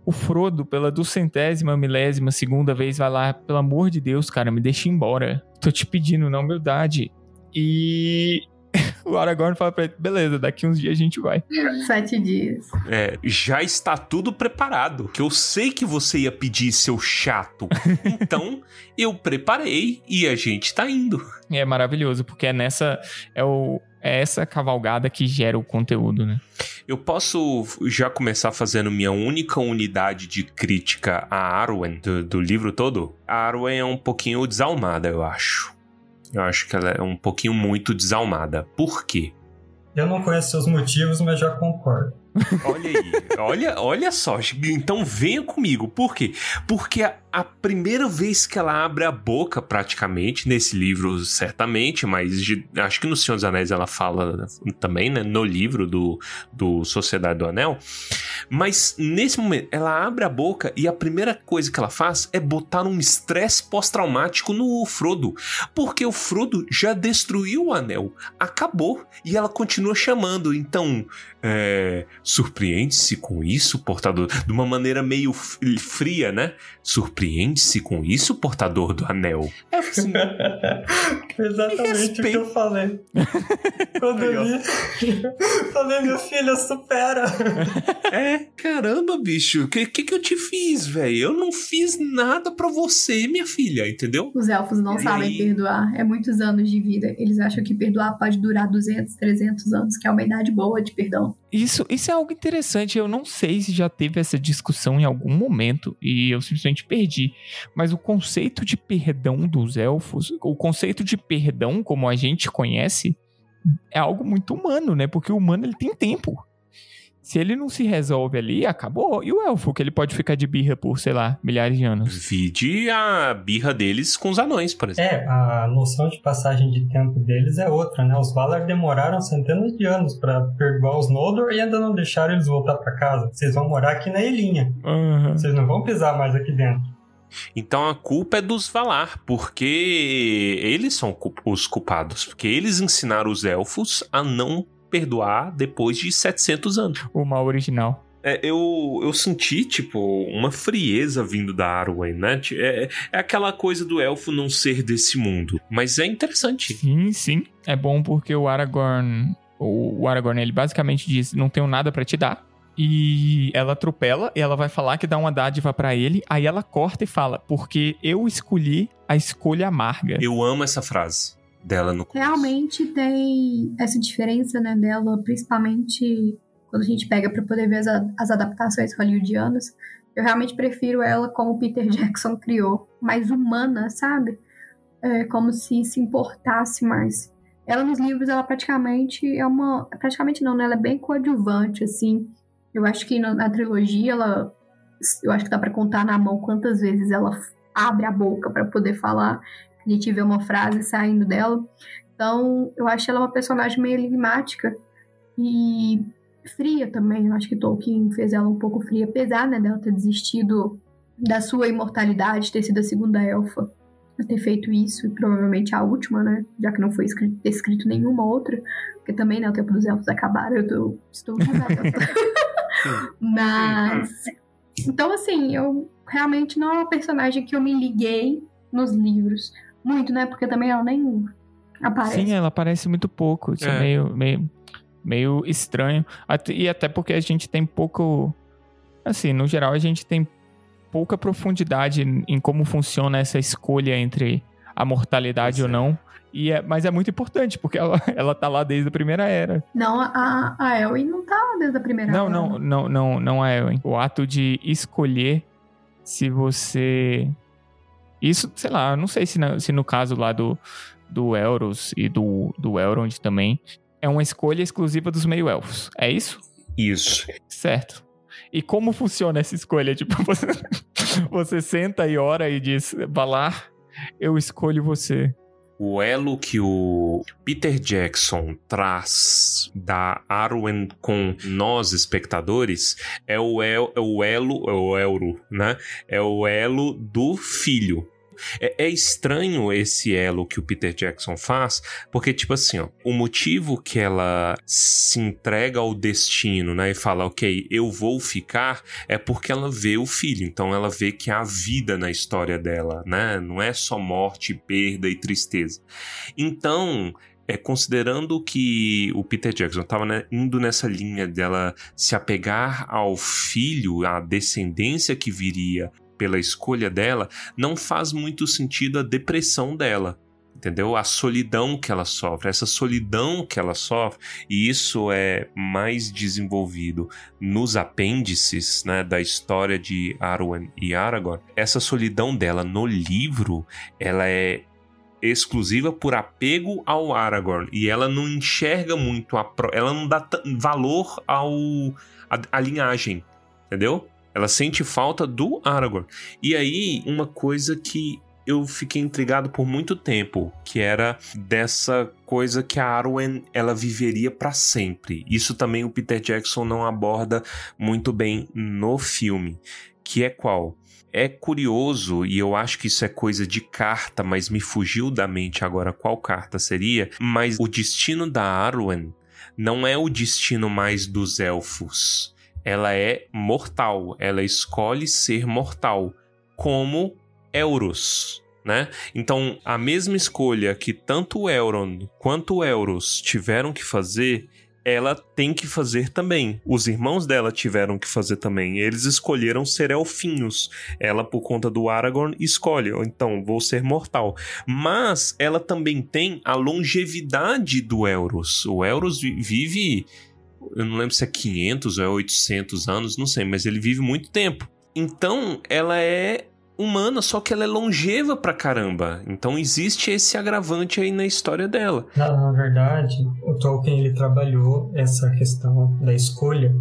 o Frodo, pela duzentésima, milésima, segunda vez, vai lá, pelo amor de Deus, cara, me deixa embora. Tô te pedindo, na humildade. E o Aragorn fala pra ele: beleza, daqui uns dias a gente vai. Sete dias. É, já está tudo preparado. Que eu sei que você ia pedir, seu chato. então, eu preparei e a gente tá indo. É maravilhoso, porque é nessa. É, o, é essa cavalgada que gera o conteúdo, né? Eu posso já começar fazendo minha única unidade de crítica a Arwen do, do livro todo? A Arwen é um pouquinho desalmada, eu acho. Eu acho que ela é um pouquinho muito desalmada. Por quê? Eu não conheço seus motivos, mas já concordo. Olha aí, olha, olha só. Então venha comigo. Por quê? Porque a, a, primeira vez que ela abre a boca, praticamente, nesse livro, certamente, mas de, acho que no Senhor dos Anéis ela fala também, né? No livro do, do Sociedade do Anel. Mas nesse momento, ela abre a boca e a primeira coisa que ela faz é botar um estresse pós-traumático no Frodo. Porque o Frodo já destruiu o anel. Acabou. E ela continua chamando. Então, é, surpreende-se com isso, portador? De uma maneira meio fria, né? Surpreende-se com isso, portador do anel? É assim. Exatamente o que eu falei. Quando eu li, falei, meu filho, supera. É, caramba, bicho, o que, que, que eu te fiz, velho? Eu não fiz nada para você, minha filha, entendeu? Os elfos não e sabem aí... perdoar. É muitos anos de vida. Eles acham que perdoar pode durar 200, 300 anos, que é uma idade boa de perdão. Isso, isso é algo interessante. Eu não sei se já teve essa discussão em algum momento e eu simplesmente perdi. Mas o conceito de perdão dos elfos, o conceito de perdão como a gente conhece, é algo muito humano, né? Porque o humano ele tem tempo. Se ele não se resolve ali, acabou. E o elfo, que ele pode ficar de birra por, sei lá, milhares de anos. Vide a birra deles com os anões, por exemplo. É, a noção de passagem de tempo deles é outra, né? Os Valar demoraram centenas de anos para perdoar os Noldor e ainda não deixaram eles voltar para casa. Vocês vão morar aqui na ilhinha. Uhum. Vocês não vão pisar mais aqui dentro. Então a culpa é dos Valar, porque eles são os culpados, porque eles ensinaram os elfos a não perdoar depois de 700 anos. O mal original. É, eu, eu senti, tipo, uma frieza vindo da Arwen, né? É, é aquela coisa do elfo não ser desse mundo. Mas é interessante. Sim, sim. É bom porque o Aragorn. O Aragorn, ele basicamente diz: Não tenho nada para te dar. E ela atropela e ela vai falar que dá uma dádiva para ele. Aí ela corta e fala: Porque eu escolhi a escolha amarga. Eu amo essa frase dela no começo. Realmente tem essa diferença, né, dela, principalmente quando a gente pega para poder ver as, as adaptações hollywoodianas. Eu realmente prefiro ela como o Peter Jackson criou, mais humana, sabe? É, como se se importasse mais. Ela nos livros, ela praticamente é uma. Praticamente não, né? Ela é bem coadjuvante, assim. Eu acho que na, na trilogia, ela. Eu acho que dá para contar na mão quantas vezes ela abre a boca para poder falar a gente vê uma frase saindo dela. Então, eu acho ela uma personagem meio enigmática. E fria também. Eu acho que Tolkien fez ela um pouco fria, apesar né, dela ter desistido da sua imortalidade, ter sido a segunda elfa a ter feito isso, e provavelmente a última, né? Já que não foi escrito, escrito nenhuma outra, porque também, né, o tempo dos elfos acabaram, eu tô, estou Mas. Então, assim, eu realmente não é uma personagem que eu me liguei nos livros. Muito, né? Porque também ela nem aparece. Sim, ela aparece muito pouco. Isso é, é meio, meio, meio estranho. E até porque a gente tem pouco. Assim, no geral, a gente tem pouca profundidade em como funciona essa escolha entre a mortalidade ou não. E é, mas é muito importante, porque ela, ela tá lá desde a primeira era. Não, a, a Elwin não tá desde a primeira não, era. Não, não, não, não a Elwin. O ato de escolher se você. Isso, sei lá, não sei se, na, se no caso lá do, do Euros e do, do Elrond também, é uma escolha exclusiva dos meio-elfos. É isso? Isso. Certo. E como funciona essa escolha? Tipo, você, você senta e ora e diz, Valar, eu escolho você. O elo que o Peter Jackson traz da Arwen com nós espectadores é o, el, é o elo, é o euro, né? É o elo do filho. É, é, estranho esse elo que o Peter Jackson faz, porque, tipo assim, ó, o motivo que ela se entrega ao destino, né, e fala, ok, eu vou ficar, é porque ela vê o filho. Então ela vê que há vida na história dela, né? Não é só morte, perda e tristeza. Então, é, considerando que o Peter Jackson estava né, indo nessa linha dela se apegar ao filho, à descendência que viria pela escolha dela, não faz muito sentido a depressão dela. Entendeu? A solidão que ela sofre, essa solidão que ela sofre, e isso é mais desenvolvido nos apêndices né, da história de Arwen e Aragorn. Essa solidão dela no livro, ela é exclusiva por apego ao Aragorn e ela não enxerga muito a pro... ela não dá valor ao a, a linhagem, entendeu? Ela sente falta do Aragorn. E aí, uma coisa que eu fiquei intrigado por muito tempo, que era dessa coisa que a Arwen ela viveria para sempre. Isso também o Peter Jackson não aborda muito bem no filme, que é qual? É curioso e eu acho que isso é coisa de carta, mas me fugiu da mente agora qual carta seria, mas o destino da Arwen não é o destino mais dos elfos ela é mortal, ela escolhe ser mortal, como Euros, né? Então, a mesma escolha que tanto o Elrond quanto Euros tiveram que fazer, ela tem que fazer também. Os irmãos dela tiveram que fazer também. Eles escolheram ser elfinhos. Ela, por conta do Aragorn, escolhe. Então, vou ser mortal. Mas ela também tem a longevidade do Euros. O Euros vive eu não lembro se é 500 ou é 800 anos, não sei, mas ele vive muito tempo. Então, ela é humana, só que ela é longeva pra caramba. Então existe esse agravante aí na história dela. Na, na verdade, o Tolkien ele trabalhou essa questão da escolha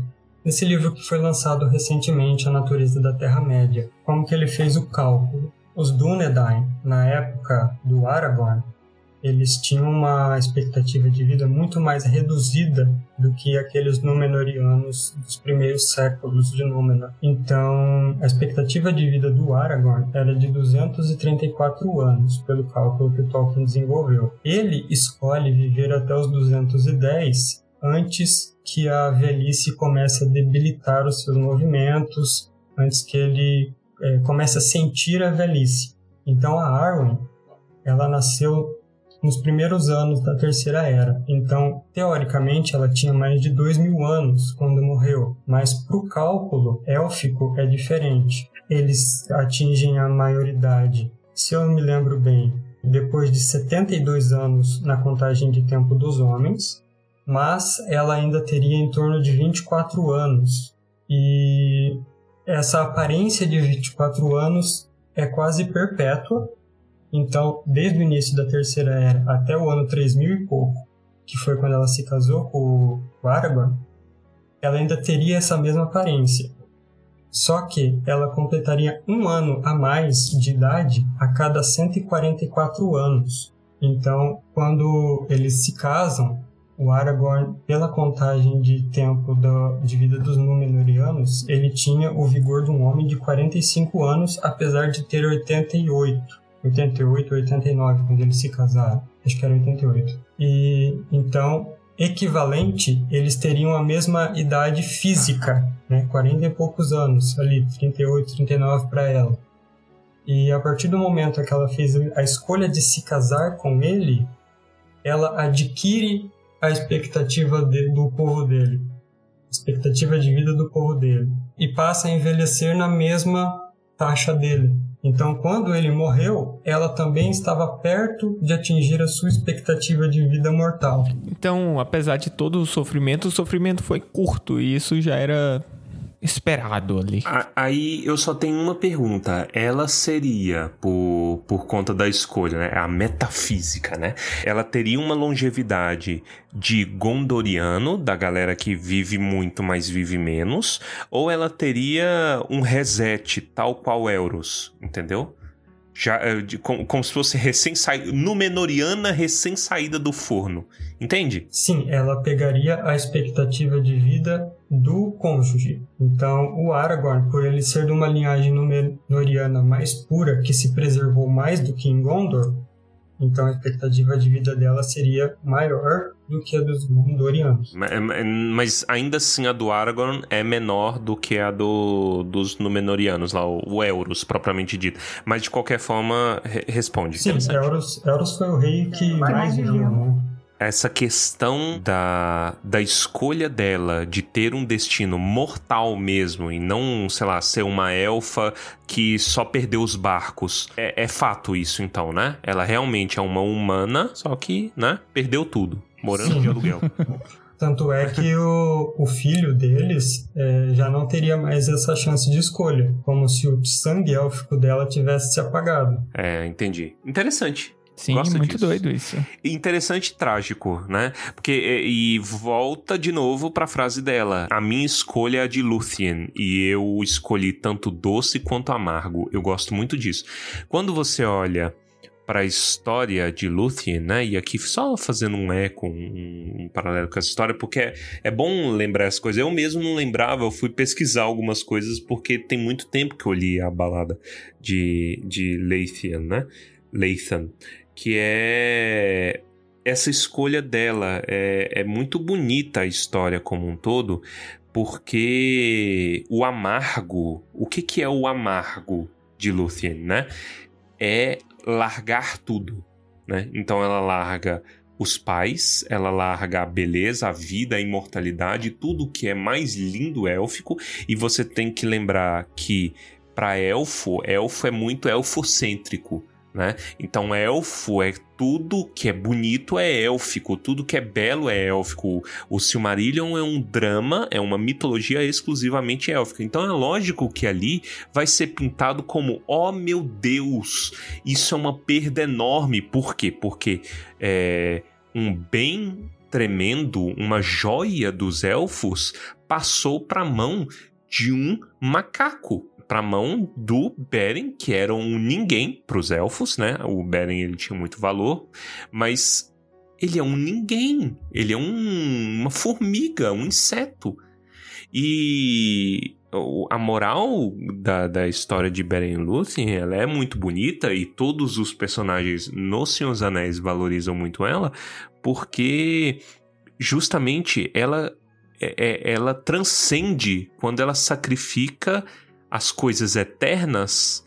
nesse livro que foi lançado recentemente, A Natureza da Terra-média. Como que ele fez o cálculo? Os Dúnedain, na época do Aragorn, eles tinham uma expectativa de vida muito mais reduzida do que aqueles Númenóreanos dos primeiros séculos de Númenor. Então, a expectativa de vida do Aragorn era de 234 anos, pelo cálculo que Tolkien desenvolveu. Ele escolhe viver até os 210 antes que a velhice comece a debilitar os seus movimentos, antes que ele é, comece a sentir a velhice. Então, a Arwen, ela nasceu nos primeiros anos da Terceira Era. Então, teoricamente, ela tinha mais de dois mil anos quando morreu, mas para o cálculo élfico é diferente. Eles atingem a maioridade, se eu me lembro bem, depois de 72 anos na contagem de tempo dos homens, mas ela ainda teria em torno de 24 anos. E essa aparência de 24 anos é quase perpétua, então, desde o início da Terceira Era até o ano 3000 e pouco, que foi quando ela se casou com o Aragorn, ela ainda teria essa mesma aparência. Só que ela completaria um ano a mais de idade a cada 144 anos. Então, quando eles se casam, o Aragorn, pela contagem de tempo da, de vida dos Númenóreanos, ele tinha o vigor de um homem de 45 anos, apesar de ter 88. 88, 89, quando eles se casaram. Acho que era 88. E então, equivalente, eles teriam a mesma idade física, né? 40 e poucos anos, ali, 38, 39 para ela. E a partir do momento que ela fez a escolha de se casar com ele, ela adquire a expectativa de, do povo dele, expectativa de vida do povo dele, e passa a envelhecer na mesma taxa dele. Então, quando ele morreu, ela também estava perto de atingir a sua expectativa de vida mortal. Então, apesar de todo o sofrimento, o sofrimento foi curto e isso já era esperado ali. Aí eu só tenho uma pergunta. Ela seria, por, por conta da escolha, né? A metafísica, né? Ela teria uma longevidade de Gondoriano, da galera que vive muito, mas vive menos, ou ela teria um reset, tal qual Euros, entendeu? Já eh, de, como, como, se fosse recém saída, Númenoriana recém saída do forno. Entende? Sim, ela pegaria a expectativa de vida do cônjuge. Então, o Aragorn, por ele ser de uma linhagem Númenoriana mais pura, que se preservou mais do que em Gondor, então a expectativa de vida dela seria maior do que a dos Gondorianos. Mas ainda assim a do Aragorn é menor do que a do, dos Númenóreanos, lá, o Elros, propriamente dito. Mas de qualquer forma, re responde. Sim, Elros, Elros foi o rei que mais viveu, né? Essa questão da, da escolha dela de ter um destino mortal mesmo e não, sei lá, ser uma elfa que só perdeu os barcos. É, é fato isso, então, né? Ela realmente é uma humana, só que, né, perdeu tudo, morando Sim. de aluguel. Tanto é que o, o filho deles é, já não teria mais essa chance de escolha, como se o sangue élfico dela tivesse se apagado. É, entendi. Interessante. Sim, Gosto muito disso. doido isso. Interessante e trágico, né? Porque e, e volta de novo para a frase dela. A minha escolha é a de Luthien e eu escolhi tanto doce quanto amargo. Eu gosto muito disso. Quando você olha para a história de Luthien, né? E aqui só fazendo um eco, um, um paralelo com essa história, porque é, é, bom lembrar as coisas. Eu mesmo não lembrava, eu fui pesquisar algumas coisas porque tem muito tempo que eu li a balada de, de Leithian, né? Lathan que é essa escolha dela. É, é muito bonita a história como um todo, porque o amargo, o que, que é o amargo de Luthien, né? É largar tudo, né? Então ela larga os pais, ela larga a beleza, a vida, a imortalidade, tudo que é mais lindo élfico, e você tem que lembrar que para elfo, elfo é muito elfocêntrico né? Então, elfo é tudo que é bonito é élfico, tudo que é belo é élfico. O Silmarillion é um drama, é uma mitologia exclusivamente élfica. Então é lógico que ali vai ser pintado como: oh meu Deus, isso é uma perda enorme. Por quê? Porque é, um bem tremendo, uma joia dos elfos, passou para a mão de um macaco para a mão do Beren, que era um ninguém para os elfos, né? O Beren ele tinha muito valor, mas ele é um ninguém, ele é um, uma formiga, um inseto. E a moral da, da história de Beren Lúthien, ela é muito bonita e todos os personagens no Senhor dos Anéis valorizam muito ela, porque justamente ela é, é ela transcende quando ela sacrifica as coisas eternas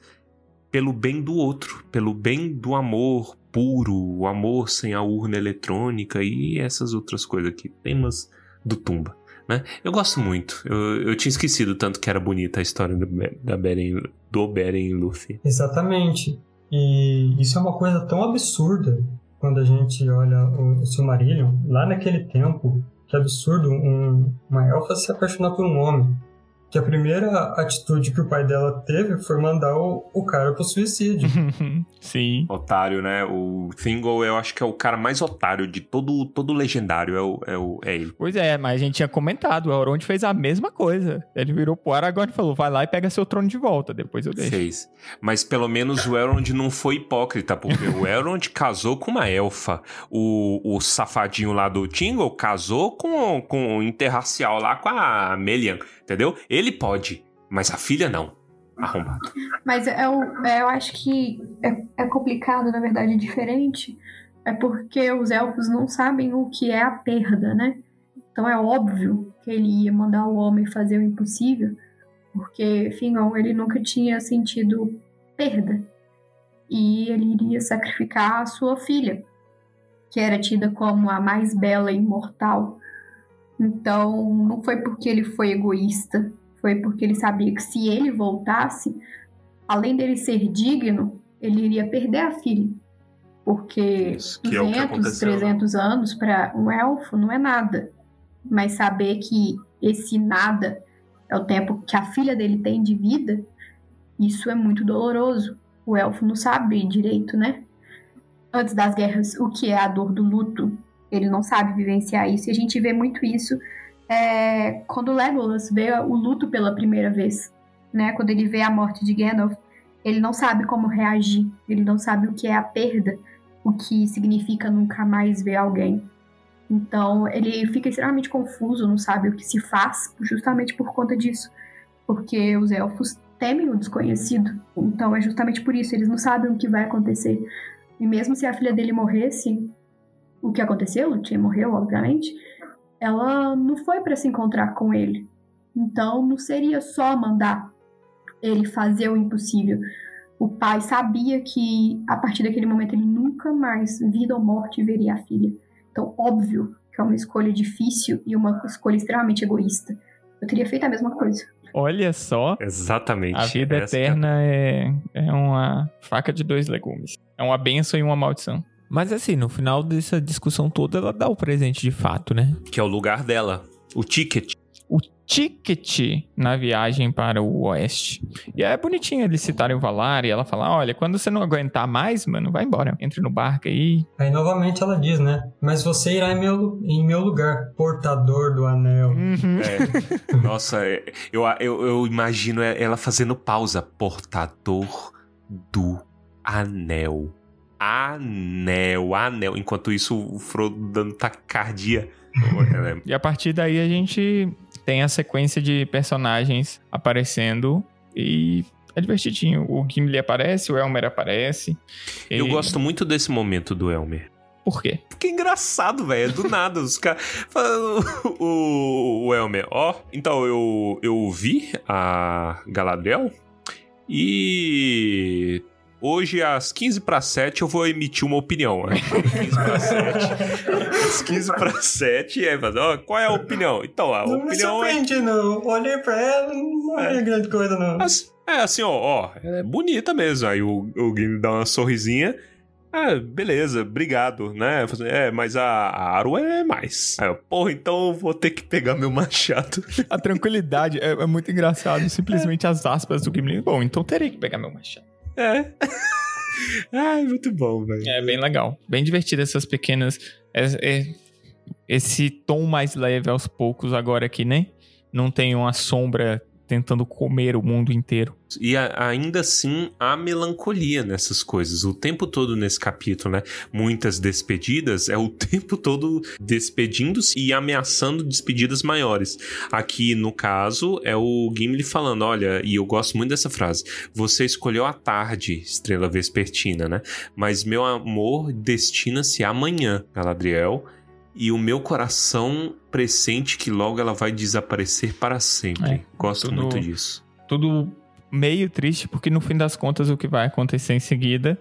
pelo bem do outro, pelo bem do amor puro, o amor sem a urna eletrônica e essas outras coisas aqui, temas do Tumba. Né? Eu gosto muito. Eu, eu tinha esquecido tanto que era bonita a história do, da Beren, do Beren e Luffy. Exatamente. E isso é uma coisa tão absurda quando a gente olha o, Silmarillion. Lá naquele tempo, que absurdo um, uma elfa se apaixonar por um homem. Que a primeira atitude que o pai dela teve foi mandar o, o cara pro suicídio. Sim. Otário, né? O Thingol, eu acho que é o cara mais otário de todo, todo legendário, é, o, é, o, é ele. Pois é, mas a gente tinha comentado, o Elrond fez a mesma coisa. Ele virou pro Aragorn e falou, vai lá e pega seu trono de volta, depois eu deixo. Fez. Mas pelo menos o Elrond não foi hipócrita, porque o Elrond casou com uma elfa. O, o safadinho lá do Tingle casou com, com o interracial lá com a Melian, entendeu? Ele pode, mas a filha não. Arrombado. Mas eu, eu acho que é, é complicado, na verdade, é diferente. É porque os elfos não sabem o que é a perda, né? Então é óbvio que ele ia mandar o homem fazer o impossível, porque Fingon ele nunca tinha sentido perda. E ele iria sacrificar a sua filha, que era tida como a mais bela e imortal. Então, não foi porque ele foi egoísta, foi porque ele sabia que se ele voltasse, além dele ser digno, ele iria perder a filha. Porque Isso, que é o que 200, aconteceu, né? 300 anos para um elfo não é nada. Mas saber que esse nada é o tempo que a filha dele tem de vida, isso é muito doloroso. O elfo não sabe direito, né? Antes das guerras, o que é a dor do luto, ele não sabe vivenciar isso. E a gente vê muito isso é, quando Legolas vê o luto pela primeira vez, né? Quando ele vê a morte de Gandalf, ele não sabe como reagir, ele não sabe o que é a perda, o que significa nunca mais ver alguém. Então ele fica extremamente confuso, não sabe o que se faz, justamente por conta disso, porque os elfos temem o desconhecido. Então é justamente por isso eles não sabem o que vai acontecer. E mesmo se a filha dele morresse, o que aconteceu, Lutinha morreu, obviamente, ela não foi para se encontrar com ele. Então não seria só mandar ele fazer o impossível. O pai sabia que a partir daquele momento ele nunca mais, vida ou morte, veria a filha. Então, óbvio que é uma escolha difícil e uma escolha extremamente egoísta. Eu teria feito a mesma coisa. Olha só, Exatamente. a vida Essa é- eterna é, é uma faca de dois legumes. É uma benção e uma maldição. Mas assim, no final dessa discussão toda, ela dá o presente de fato, né? Que é o lugar dela. O ticket. O ticket na viagem para o oeste. E é bonitinho eles citarem o Valar e ela falar: olha, quando você não aguentar mais, mano, vai embora. Entre no barco aí. Aí novamente ela diz, né? Mas você irá em meu, em meu lugar, portador do anel. Uhum. É. Nossa, é- eu, eu, eu imagino ela fazendo pausa. Portador do anel. Anel, anel. Enquanto isso, o Frodo dando tacardia. E a partir daí a gente tem a sequência de personagens aparecendo e é divertidinho. O Gimli aparece, o Elmer aparece. Eu E- gosto muito desse momento do Elmer. Por quê? Porque é engraçado, velho. É do nada. Os caras. falando- O, o Elmer, ó. então eu, eu vi a Galadriel e. Hoje, às 15 para 7, eu vou emitir uma opinião. né? 15 para 7. Às 15 para 7, é, mas, ó, qual é a opinião? Então, a Não me opinião é. surpreende, não. Olhei pra ela, não é, grande coisa, não. As- É assim, ó, ó, ela é bonita mesmo. Aí o, o Gimli dá uma sorrisinha. Ah, beleza, obrigado, né? É, mas a, a Arwen é mais. Aí eu, porra, então eu vou ter que pegar meu machado. A tranquilidade é, é muito engraçado. Simplesmente as aspas do Gimli. Bom, então terei que pegar meu machado. É. Ai, muito bom, velho. É bem legal. Bem divertido essas pequenas. é- é- esse tom mais leve aos poucos agora aqui, né? Não tem uma sombra tentando comer o mundo inteiro. E a- ainda assim, há melancolia nessas coisas. O tempo todo nesse capítulo, né? Muitas despedidas, é o tempo todo despedindo-se e ameaçando despedidas maiores. Aqui, no caso, é o Gimli falando: olha, e eu gosto muito dessa frase. Você escolheu a tarde, estrela vespertina, né? Mas meu amor destina-se amanhã, Galadriel. E o meu coração pressente que logo ela vai desaparecer para sempre. É, Gosto tudo- muito disso. Tudo meio triste, porque no fim das contas o que vai acontecer em seguida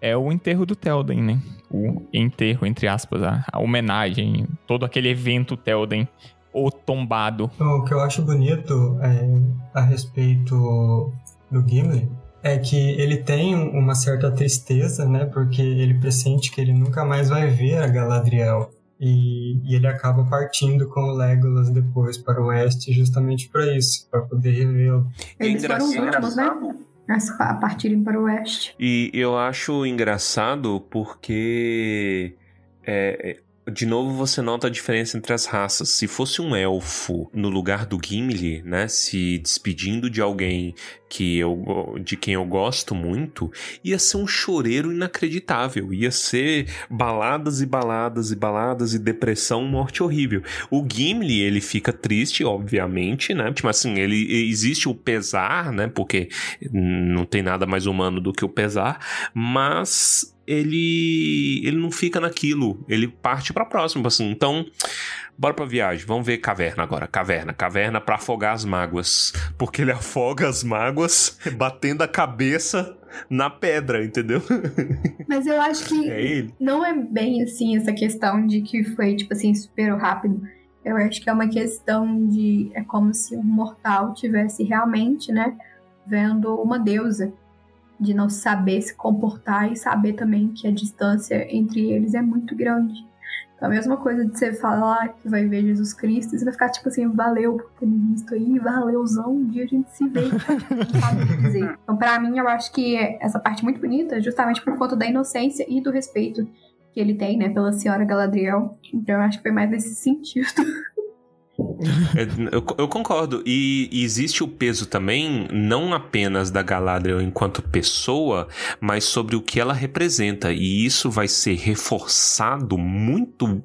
é o enterro do Telden, né? O enterro, entre aspas, a, a homenagem, todo aquele evento Telden, o tombado. O que eu acho bonito é, a respeito do Gimli é que ele tem uma certa tristeza, né? Porque ele pressente que ele nunca mais vai ver a Galadriel. E, e, ele acaba partindo com o Legolas depois para o oeste justamente para isso, para poder revê-lo. Eles foram os últimos, né? A partirem para o oeste. E eu acho engraçado porque é, de novo você nota a diferença entre as raças. Se fosse um elfo no lugar do Gimli, né, se despedindo de alguém que eu, de quem eu gosto muito, ia ser um choreiro inacreditável. Ia ser baladas e baladas e baladas e depressão, morte horrível. O Gimli, ele fica triste, obviamente, né? Tipo assim, ele existe o pesar, né? Porque não tem nada mais humano do que o pesar, mas ele ele não fica naquilo, ele parte para próximo, assim. Então, bora pra viagem, vamos ver caverna agora, caverna, caverna para afogar as mágoas, porque ele afoga as mágoas batendo a cabeça na pedra, entendeu? Mas eu acho que é não é bem assim essa questão de que foi tipo assim super rápido. Eu acho que é uma questão de é como se um mortal tivesse realmente, né, vendo uma deusa de não saber se comportar e saber também que a distância entre eles é muito grande. Então, a mesma coisa de você falar que vai ver Jesus Cristo, você vai ficar tipo assim, valeu por ter me visto aí, valeuzão, um dia a gente se vê. Então, pra mim, eu acho que essa parte muito bonita, justamente por conta da inocência e do respeito que ele tem, né, pela senhora Galadriel. Então, eu acho que foi mais nesse sentido. É, eu, eu, concordo. E, e, existe o peso também, não apenas da Galadriel enquanto pessoa, mas sobre o que ela representa. E isso vai ser reforçado muito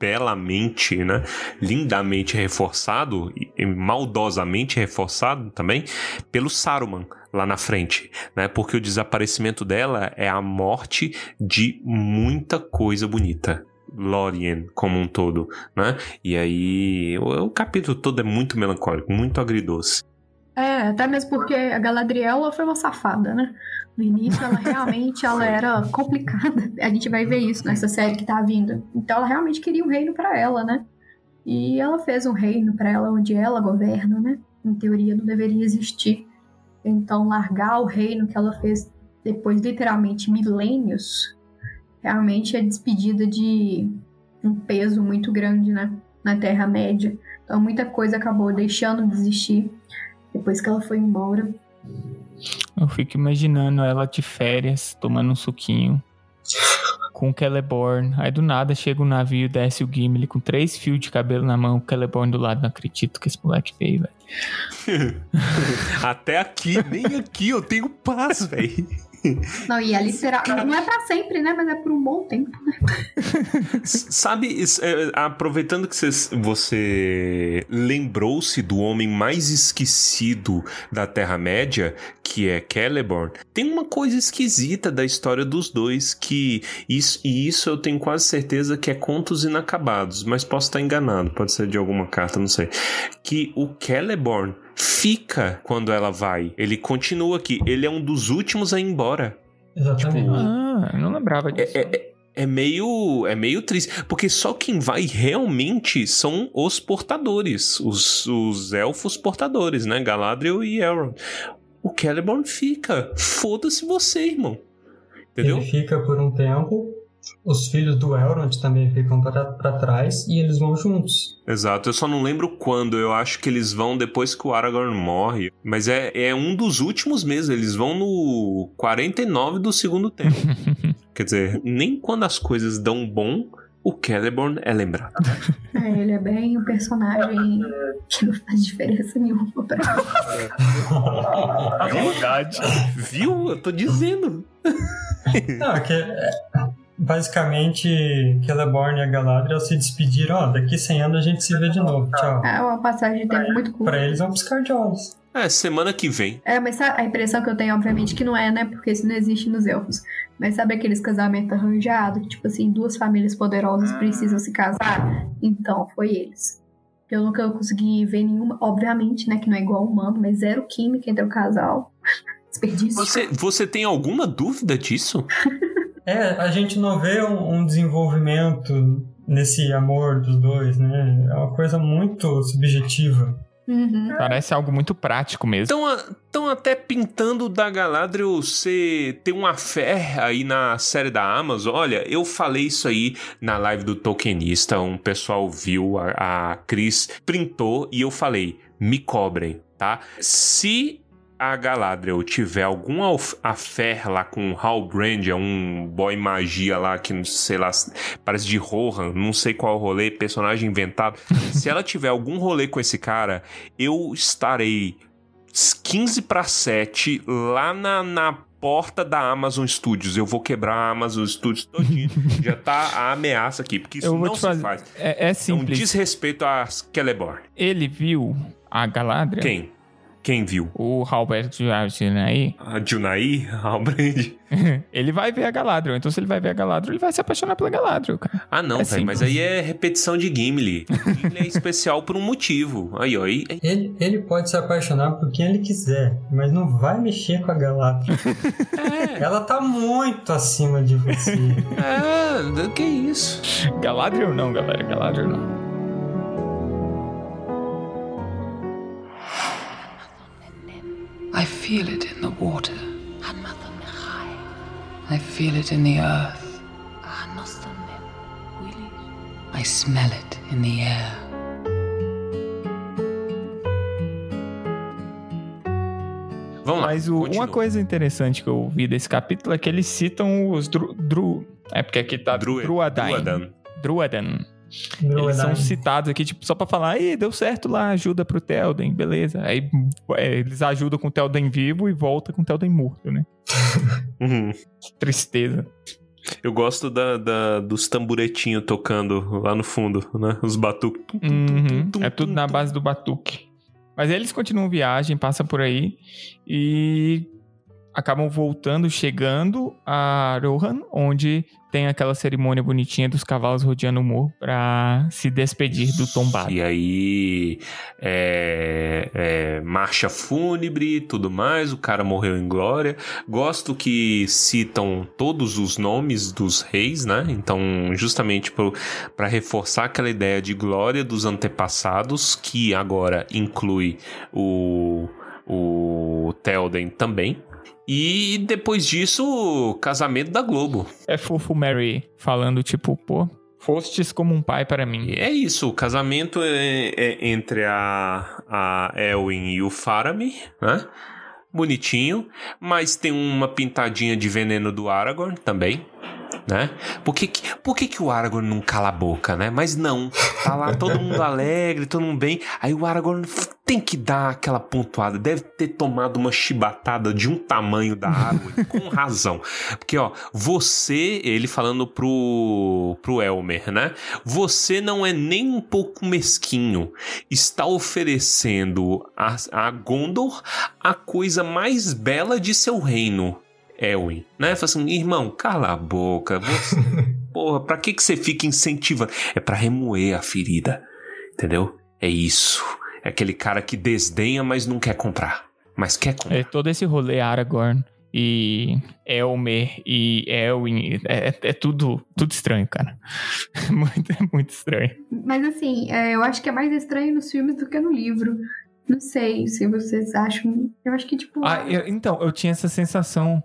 belamente, né? Lindamente reforçado e maldosamente reforçado também pelo Saruman lá na frente, né? Porque o desaparecimento dela é a morte de muita coisa bonita. Lorien como um todo, né? E aí o, o capítulo todo é muito melancólico, muito agridoce. É, até mesmo porque a Galadriel foi uma safada, né? No início, ela realmente ela era complicada. A gente vai ver isso nessa série que tá vindo. Então, ela realmente queria um reino para ela, né? E ela fez um reino para ela onde ela governa, né? Em teoria, não deveria existir. Então, largar o reino que ela fez depois, literalmente, milênios, realmente é despedida de um peso muito grande, né? Na Terra-média. Então muita coisa acabou deixando de existir depois que ela foi embora. Eu fico imaginando ela de férias, tomando um suquinho. com o Celeborn. Aí do nada chega o um navio, desce o Gimli com três fios de cabelo na mão, o Celeborn do lado. Não acredito que esse moleque veio, velho. Até aqui, nem aqui eu tenho paz, velho. Não, e é literal. Não é pra sempre, né? Mas é por um bom tempo, né? Sabe, é, aproveitando que você lembrou-se do homem mais esquecido da Terra-média, que é Celeborn, tem uma coisa esquisita da história dos dois que. Isso, e isso eu tenho quase certeza que é contos inacabados, mas posso estar enganado, pode ser de alguma carta, não sei. Que o Celeborn fica quando ela vai. Ele continua aqui. Ele é um dos últimos a ir embora. Exatamente. Tipo, ah, eu não lembrava disso. É, é, é, meio, é meio triste. Porque só quem vai realmente são os portadores. Os, os elfos portadores, né? Galadriel e Elrond. O Celeborn fica. Foda-se você, irmão. Entendeu? Ele fica por um tempo os filhos do Elrond também ficam para trás e eles vão juntos. Exato, eu só não lembro quando, eu acho que eles vão depois que o Aragorn morre, mas é, é um dos últimos meses, eles vão no 49 do segundo tempo. Quer dizer, nem quando as coisas dão bom, o Celeborn é lembrado. É, ele é bem um personagem que não faz diferença nenhuma pra É verdade. Viu? Eu tô dizendo. Não, é que basicamente Celeborn e a Galadriel se despediram, ó, daqui 100 anos a gente se vê de novo, tchau. É uma passagem de tempo muito curta. Pra eles é um piscar de olhos. É, semana que vem. É, mas sabe, a impressão que eu tenho, obviamente, que não é, né? Porque isso não existe nos elfos. Mas sabe aqueles casamentos arranjados? Que, tipo assim, duas famílias poderosas precisam se casar? Então, foi eles. Eu nunca consegui ver nenhuma, obviamente, né? Que não é igual humano, mas zero química entre o casal. Desperdício. Você, você tem alguma dúvida disso? É, a gente não vê um, um, desenvolvimento nesse amor dos dois, né? É uma coisa muito subjetiva. Uhum. Parece algo muito prático mesmo. Estão até pintando da Galadriel ser, ter uma fé aí na série da Amazon. Olha, eu falei isso aí na live do Tolkienista. Um pessoal viu, a, a Cris printou e eu falei: me cobrem, tá? Se a Galadriel tiver alguma of- afé lá com o Halbrand, é um boy magia lá que, não sei lá, parece de Rohan, não sei qual rolê, personagem inventado. Se ela tiver algum rolê com esse cara, eu estarei 15 para 7 lá na, na porta da Amazon Studios. Eu vou quebrar a Amazon Studios todinho. Já tá a ameaça aqui, porque isso não se fazer. faz. É, é É um simples. desrespeito a Celeborn. Ele viu a Galadriel, Quem? Quem viu? o Albert aí, A Junai? Halbrand? ele vai ver a Galadriel. Então, se ele vai ver a Galadriel, ele vai se apaixonar pela Galadriel, cara. Ah, não, É velho, mas aí é repetição de Gimli. Gimli é especial por um motivo. Aí, ó. aí- Ele, ele pode se apaixonar por quem ele quiser, mas não vai mexer com a Galápagos. Ela tá muito acima de você. É, que isso? Galadriel não, galera. Galadriel não. I feel it in the water. I feel it in the earth. I smell it in the air. Vamos lá. Mas o- uma coisa interessante que eu vi desse capítulo é que eles citam os Dru... Dru é porque aqui tá Dru- Druadain. Druadan. Druadan. Não Eles é são nada. citados aqui, tipo, só pra falar, aí deu certo lá, ajuda pro Telden, beleza. Aí é, eles ajudam com o Telden vivo e volta com o Telden morto, né? Uhum. Que tristeza. Eu gosto da, da- dos tamburetinhos tocando lá no fundo, né? Os batuques. Uhum, É tudo na base do batuque. Mas eles continuam viagem, passam por aí e acabam voltando, chegando a Rohan, onde tem aquela cerimônia bonitinha dos cavalos rodeando o morro pra se despedir do tombado. E aí, é, é, marcha fúnebre e tudo mais, o cara morreu em glória. Gosto que citam todos os nomes dos reis, né? Então, justamente para reforçar aquela ideia de glória dos antepassados, que agora inclui o, o Telden também. E depois disso, casamento da Globo. É fofo Mary falando, tipo, pô, fostes como um pai para mim. É isso, o casamento é, é entre a, a Elwin e o Faramir, né? Bonitinho, mas tem uma pintadinha de veneno do Aragorn também, né? Por que, que- por que, que o Aragorn não cala a boca, né? Mas não, tá lá todo mundo alegre, todo mundo bem, aí o Aragorn tem que dar aquela pontuada, deve ter tomado uma chibatada de um tamanho da Aragorn, com razão. Porque, ó, você, ele falando pro, pro Elmer, né? Você não é nem um pouco mesquinho. Está oferecendo a, a Gondor a coisa mais bela de seu reino, Elwin. Né? Fala assim, irmão, cala a boca. Você, porra, pra que, que você fica incentivando? É pra remoer a ferida. Entendeu? É isso. É aquele cara que desdenha, mas não quer comprar. Mas quer comprar. É todo esse rolê Aragorn e Elmer e Elwin, é, é tudo, tudo estranho, cara. muito, é muito estranho. Mas assim, é, eu acho que é mais estranho nos filmes do que no livro. Não sei se vocês acham. Eu acho que, tipo. Ah, eu- então, eu tinha essa sensação,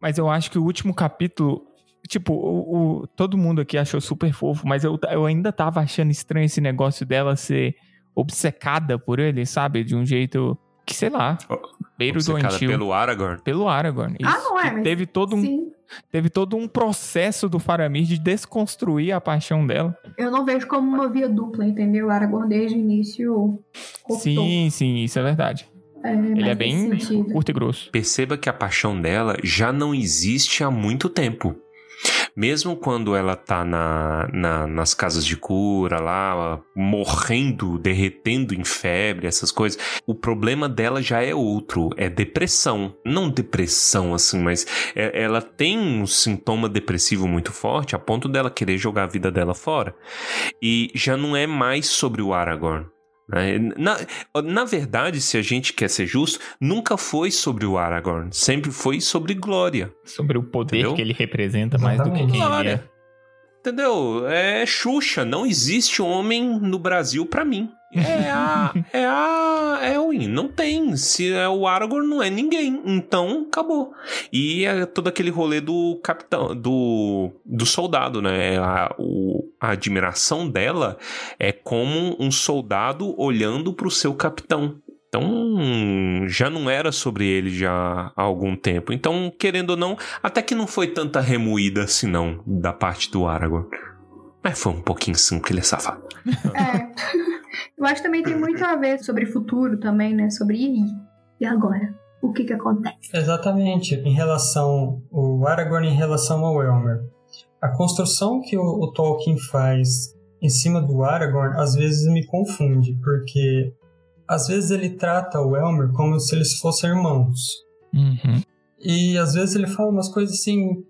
mas eu acho que o último capítulo, tipo, o, o- todo mundo aqui achou super fofo, mas eu, eu ainda tava achando estranho esse negócio dela ser obcecada por ele, sabe? De um jeito que, sei lá, beiro doentio. pelo Aragorn. Pelo Aragorn. Ah, Isso. não é, mas- Teve todo, um, Sim. teve todo um processo do Faramir de desconstruir a paixão dela. Eu não vejo como uma via dupla, entendeu? Aragorn desde o início. cortou. Sim, sim, isso é verdade. É, Ele é bem curto e grosso. Perceba que a paixão dela já não existe há muito tempo. Mesmo quando ela tá na, na- nas casas de cura lá, morrendo, derretendo em febre, essas coisas, o problema dela já é outro, é depressão. Não depressão assim, mas é- ela tem um sintoma depressivo muito forte a ponto dela querer jogar a vida dela fora. E já não é mais sobre o Aragorn. Né? Na, na verdade, se a gente quer ser justo, nunca foi sobre o Aragorn. Sempre foi sobre Glória. Sobre o poder Entendeu? que ele representa mais do que Exatamente. quem ele Glória. é. Entendeu? É Xuxa. Não existe homem no Brasil pra mim. É a. É a. Elwin. Não tem. Se é o Aragorn, não é ninguém. Então, acabou. E é todo aquele rolê do capitão. Do, do soldado, né? A, o, a admiração dela é como um soldado olhando pro seu capitão. Então, já não era sobre ele já há algum tempo. Então, querendo ou não, até que não foi tanta remoída assim não, da parte do Aragorn. Mas foi um pouquinho sim, porque ele é safado. É. Eu acho que também tem muito a ver sobre futuro também, né? Sobre e? E agora? O que que acontece? Exatamente, em relação o Aragorn em relação ao Elmer. A construção que o, o Tolkien faz em cima do Aragorn às vezes me confunde, porque às vezes ele trata o Elmer como se eles fossem irmãos. Uhum. E às vezes ele fala umas coisas assim,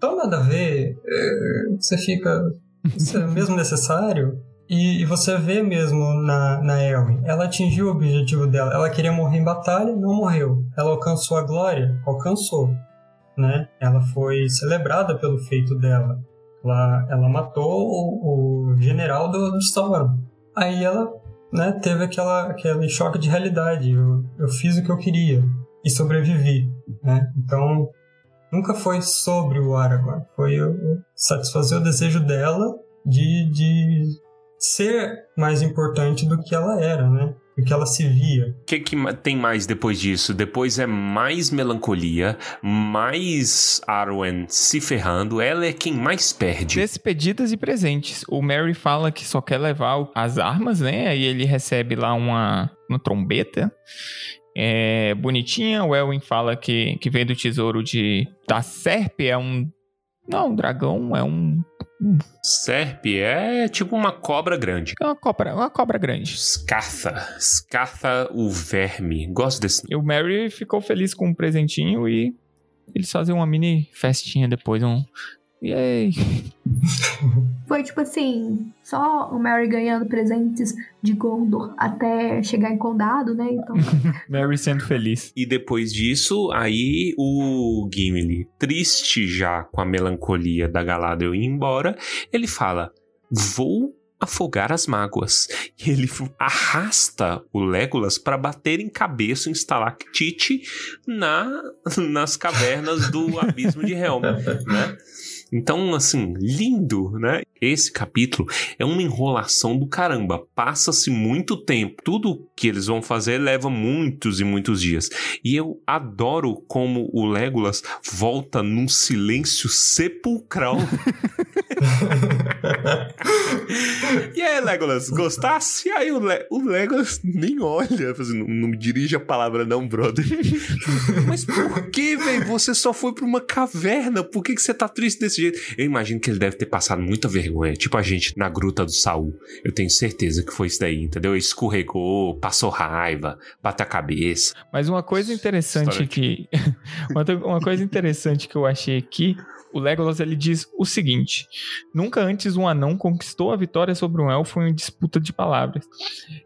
tão nada a ver, é, você fica. Isso é mesmo necessário? E, e você vê mesmo na, na Elwin, ela atingiu o objetivo dela. Ela queria morrer em batalha, não morreu. Ela alcançou a glória, alcançou. Né? Ela foi celebrada pelo feito dela. Ela, ela matou o, o general do, do Sauron. Aí ela né, teve aquela, aquele choque de realidade. Eu, eu fiz o que eu queria e sobrevivi. Né? Então, nunca foi sobre o Aragorn. Foi eu satisfazer o desejo dela de, de ser mais importante do que ela era, né? Do que ela se via. O que, que tem mais depois disso? Depois é mais melancolia, mais Arwen se ferrando. Ela é quem mais perde. Despedidas e presentes. O Mary fala que só quer levar as armas, né? Aí ele recebe lá uma, uma trombeta. É, bonitinha. O Elwin fala que, que veio do tesouro de da Serp. É um. Não, um dragão. É um. Serp é tipo uma cobra grande. É uma cobra, uma cobra grande. Scartha. Scartha o verme. Gosto desse E o Mary ficou feliz com o presentinho e eles fazem uma mini festinha depois. Um. Yay! Foi tipo assim, só o Mary ganhando presentes de Gondor até chegar em Condado, né? Então, Mary sendo feliz. E depois disso, aí o Gimli, triste já com a melancolia da Galadriel ir embora, ele fala: Vou afogar as mágoas. E ele arrasta o Legolas para bater em cabeça em estalactite na, nas cavernas do abismo de Helm, né? Então, assim, lindo, né? Esse capítulo é uma enrolação do caramba. Passa-se muito tempo. Tudo que eles vão fazer leva muitos e muitos dias. E eu adoro como o Legolas volta num silêncio sepulcral. e aí, Legolas, gostasse? E aí o, Le o Legolas nem olha, não, não me dirige a palavra não, brother. Mas por que, velho? Você só foi pra uma caverna. Por que, que você tá triste desse jeito? Eu imagino que ele deve ter passado muita vergonha. Tipo a gente na gruta do Saul. Eu tenho certeza que foi isso daí, entendeu? Escorregou, passou raiva, bateu a cabeça. Mas uma coisa interessante que. uma coisa interessante que eu achei aqui. O Legolas ele diz o seguinte: Nunca antes um anão conquistou a vitória sobre um elfo em disputa de palavras.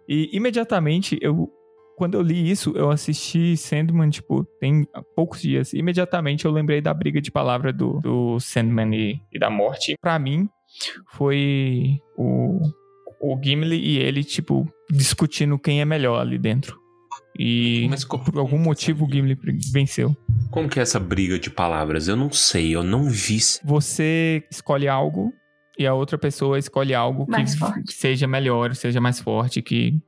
E imediatamente eu. Quando eu li isso, eu assisti Sandman, tipo, tem poucos dias. Imediatamente eu lembrei da briga de palavra do, do Sandman e, e da morte. Pra mim, foi o, o Gimli e ele, tipo, discutindo quem é melhor ali dentro. E Mas co- por algum motivo o Gimli venceu. Como que é essa briga de palavras? Eu não sei, eu não vi. Você escolhe algo e a outra pessoa escolhe algo que forte. seja melhor, seja mais forte, que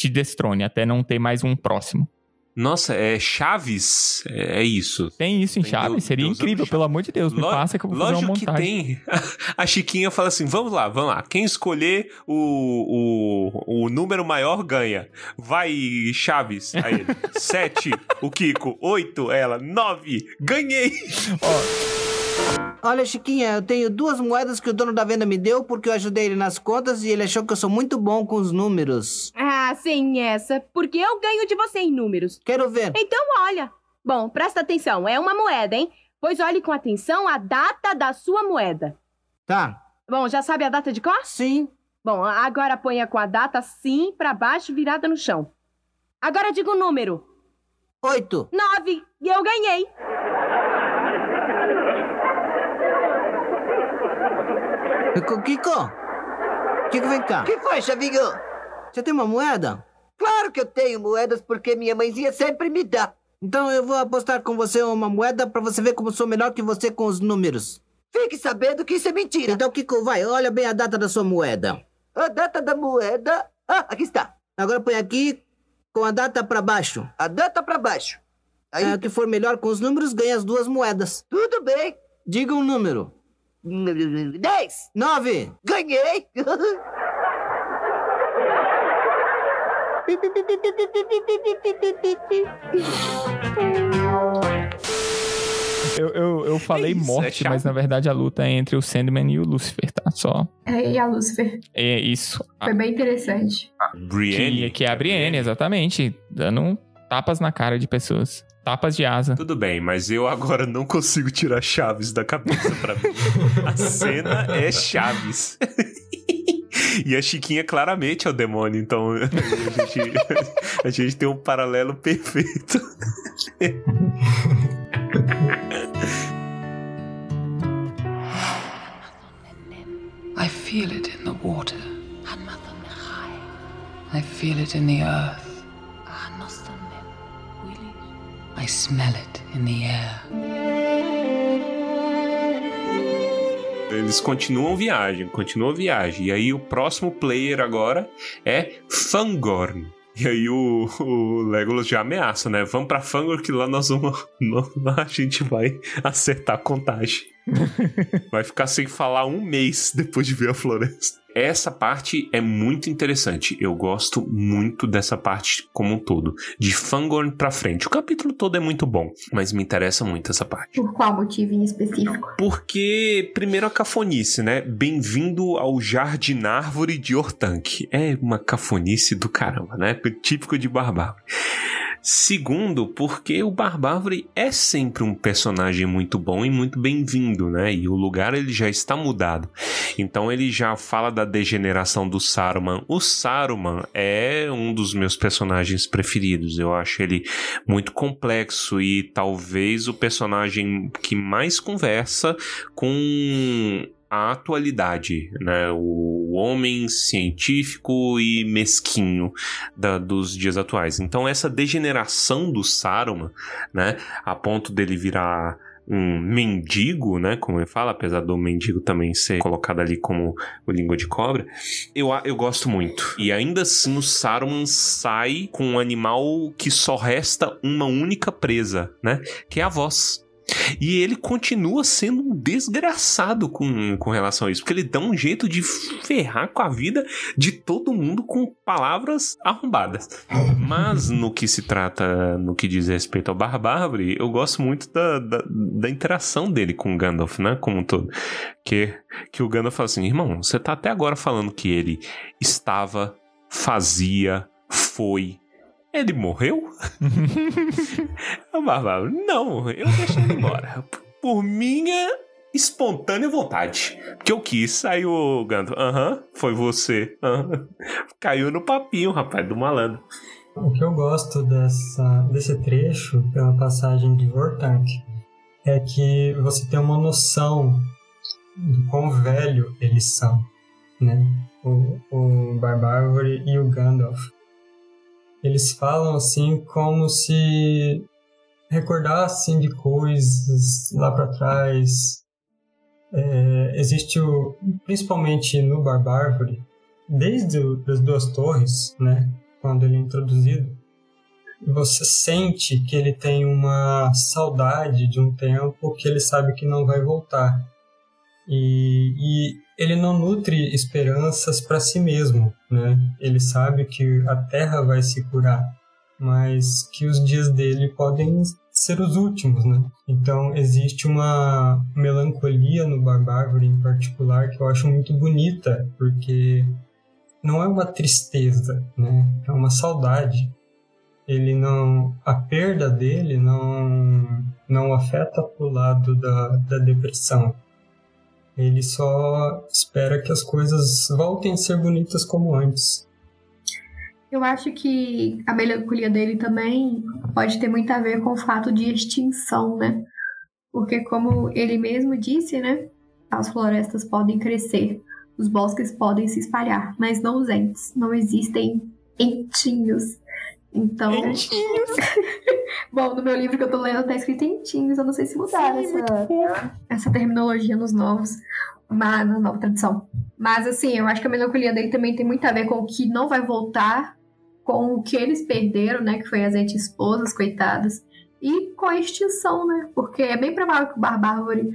te destrone, até não ter mais um próximo. Nossa, é Chaves? É, é isso. Tem isso em Tem Chaves? Deus- Seria Deus incrível, pelo amor de Deus, me Lo- passa que eu vou fazer uma Lógico que montagem. tem. A Chiquinha fala assim: vamos lá, vamos lá. Quem escolher o, o, o número maior ganha. Vai, Chaves. Aí ele: sete, o Kiko. Oito, ela. Nove. Ganhei. Olha, Chiquinha, eu tenho duas moedas que o dono da venda me deu porque eu ajudei ele nas contas e ele achou que eu sou muito bom com os números. Ah, sem essa, porque eu ganho de você em números. Quero ver. Então olha. Bom, presta atenção, é uma moeda, hein? Pois olhe com atenção a data da sua moeda. Tá. Bom, já sabe a data de cor? Sim. Bom, agora ponha com a data assim pra baixo, virada no chão. Agora diga o número. Oito. Nove. E eu ganhei. Kiko, Kiko. Vem cá. que foi, Chavigo? Você tem uma moeda? Claro que eu tenho moedas porque minha mãezinha sempre me dá. Então eu vou apostar com você uma moeda pra você ver como sou melhor que você com os números. Fique sabendo que isso é mentira. Então, Kiko, vai, olha bem a data da sua moeda. A data da moeda. Ah, aqui está. Agora põe aqui com a data pra baixo. A data pra baixo. Aí, É, o que for melhor com os números ganha as duas moedas. tudo bem. Diga um número. Dez. Nove. Ganhei. Eu, eu, eu falei isso, é morte, chato. mas na verdade a luta é entre o Sandman e o Lucifer, tá? Só. É, e a Lucifer. É isso. Foi bem interessante. Brienne. Que, que é a Brienne, exatamente. Dando tapas na cara de pessoas. Tapas de asa. Tudo bem, mas eu agora não consigo tirar Chaves da cabeça pra mim. A cena é Chaves. E a Chiquinha claramente é o demônio, então a gente, a gente tem um paralelo perfeito. I feel it in the water. I feel it in the earth. Smell it in the air. Eles continuam viagem, continuam viagem. E aí o próximo player agora é Fangorn. E aí o, o Legolas já ameaça, né? Vamos pra Fangorn que lá nós vamos. A gente vai acertar a contagem. Vai ficar sem falar um mês depois de ver a floresta. Essa parte é muito interessante. Eu gosto muito dessa parte como um todo. De Fangorn pra frente. O capítulo todo é muito bom, mas me interessa muito essa parte. Por qual motivo em específico? Porque, primeiro, a cafonice, né? Bem-vindo ao Jardinárvore de Ortanque. É uma cafonice do caramba, né? Típico de Barbárvore. Segundo, porque o Barbárvore é sempre um personagem muito bom e muito bem-vindo, né? E o lugar ele já está mudado. Então ele já fala da degeneração do Saruman. O Saruman é um dos meus personagens preferidos. Eu acho ele muito complexo e talvez o personagem que mais conversa com a atualidade, né? O homem científico e mesquinho da- dos dias atuais. Então essa degeneração do Saruman, né? A ponto dele virar um mendigo, né? Como ele fala, apesar do mendigo também ser colocado ali como o língua de cobra, eu, eu gosto muito. E ainda assim o Saruman sai com um animal que só resta uma única presa, né? Que é a voz. E ele continua sendo um desgraçado com, com relação a isso, porque ele dá um jeito de ferrar com a vida de todo mundo com palavras arrombadas. Mas no que se trata, no que diz respeito ao Barbárvore, eu gosto muito da, da, da interação dele com o Gandalf, né? Como um todo. Que, que o Gandalf fala assim: irmão, você tá até agora falando que ele estava, fazia, foi. Ele morreu? O Barbárvore, não, eu deixei ele embora. Por minha espontânea vontade. Porque eu quis, aí o Gandalf, aham, foi você. aham." Caiu no papinho, rapaz, do malandro. O que eu gosto dessa, desse trecho, pela passagem de Vortank, é que você tem uma noção do quão velho eles são, né? O, o Barbárvore e o Gandalf. Eles falam assim como se recordassem de coisas lá para trás. É, existe o, principalmente no Barbárvore, desde as duas torres, né? quando ele é introduzido, você sente que ele tem uma saudade de um tempo que ele sabe que não vai voltar. E, e ele não nutre esperanças para si mesmo, né? Ele sabe que a terra vai se curar, mas que os dias dele podem ser os últimos, né? Então existe uma melancolia no Barbárvore em particular que eu acho muito bonita, porque não é uma tristeza, né? É uma saudade. Ele não, a perda dele não não afeta pro lado da, da depressão. Ele só espera que as coisas voltem a ser bonitas como antes. Eu acho que a melancolia dele também pode ter muito a ver com o fato de extinção, né? Porque como ele mesmo disse, né? As florestas podem crescer os bosques podem se espalhar, mas não os entes. Não existem entinhos. Então. Entinhos. Bom, no meu livro que eu tô lendo tá escrito entinhos. Eu não sei se mudaram Sim, essa, essa terminologia nos novos. Mas, na nova tradução. Mas assim, eu acho que a melancolia dele também tem muito a ver com o que não vai voltar, com o que eles perderam, né? Que foi as entes esposas, coitadas. E com a extinção, né? Porque é bem provável que o Barbárvore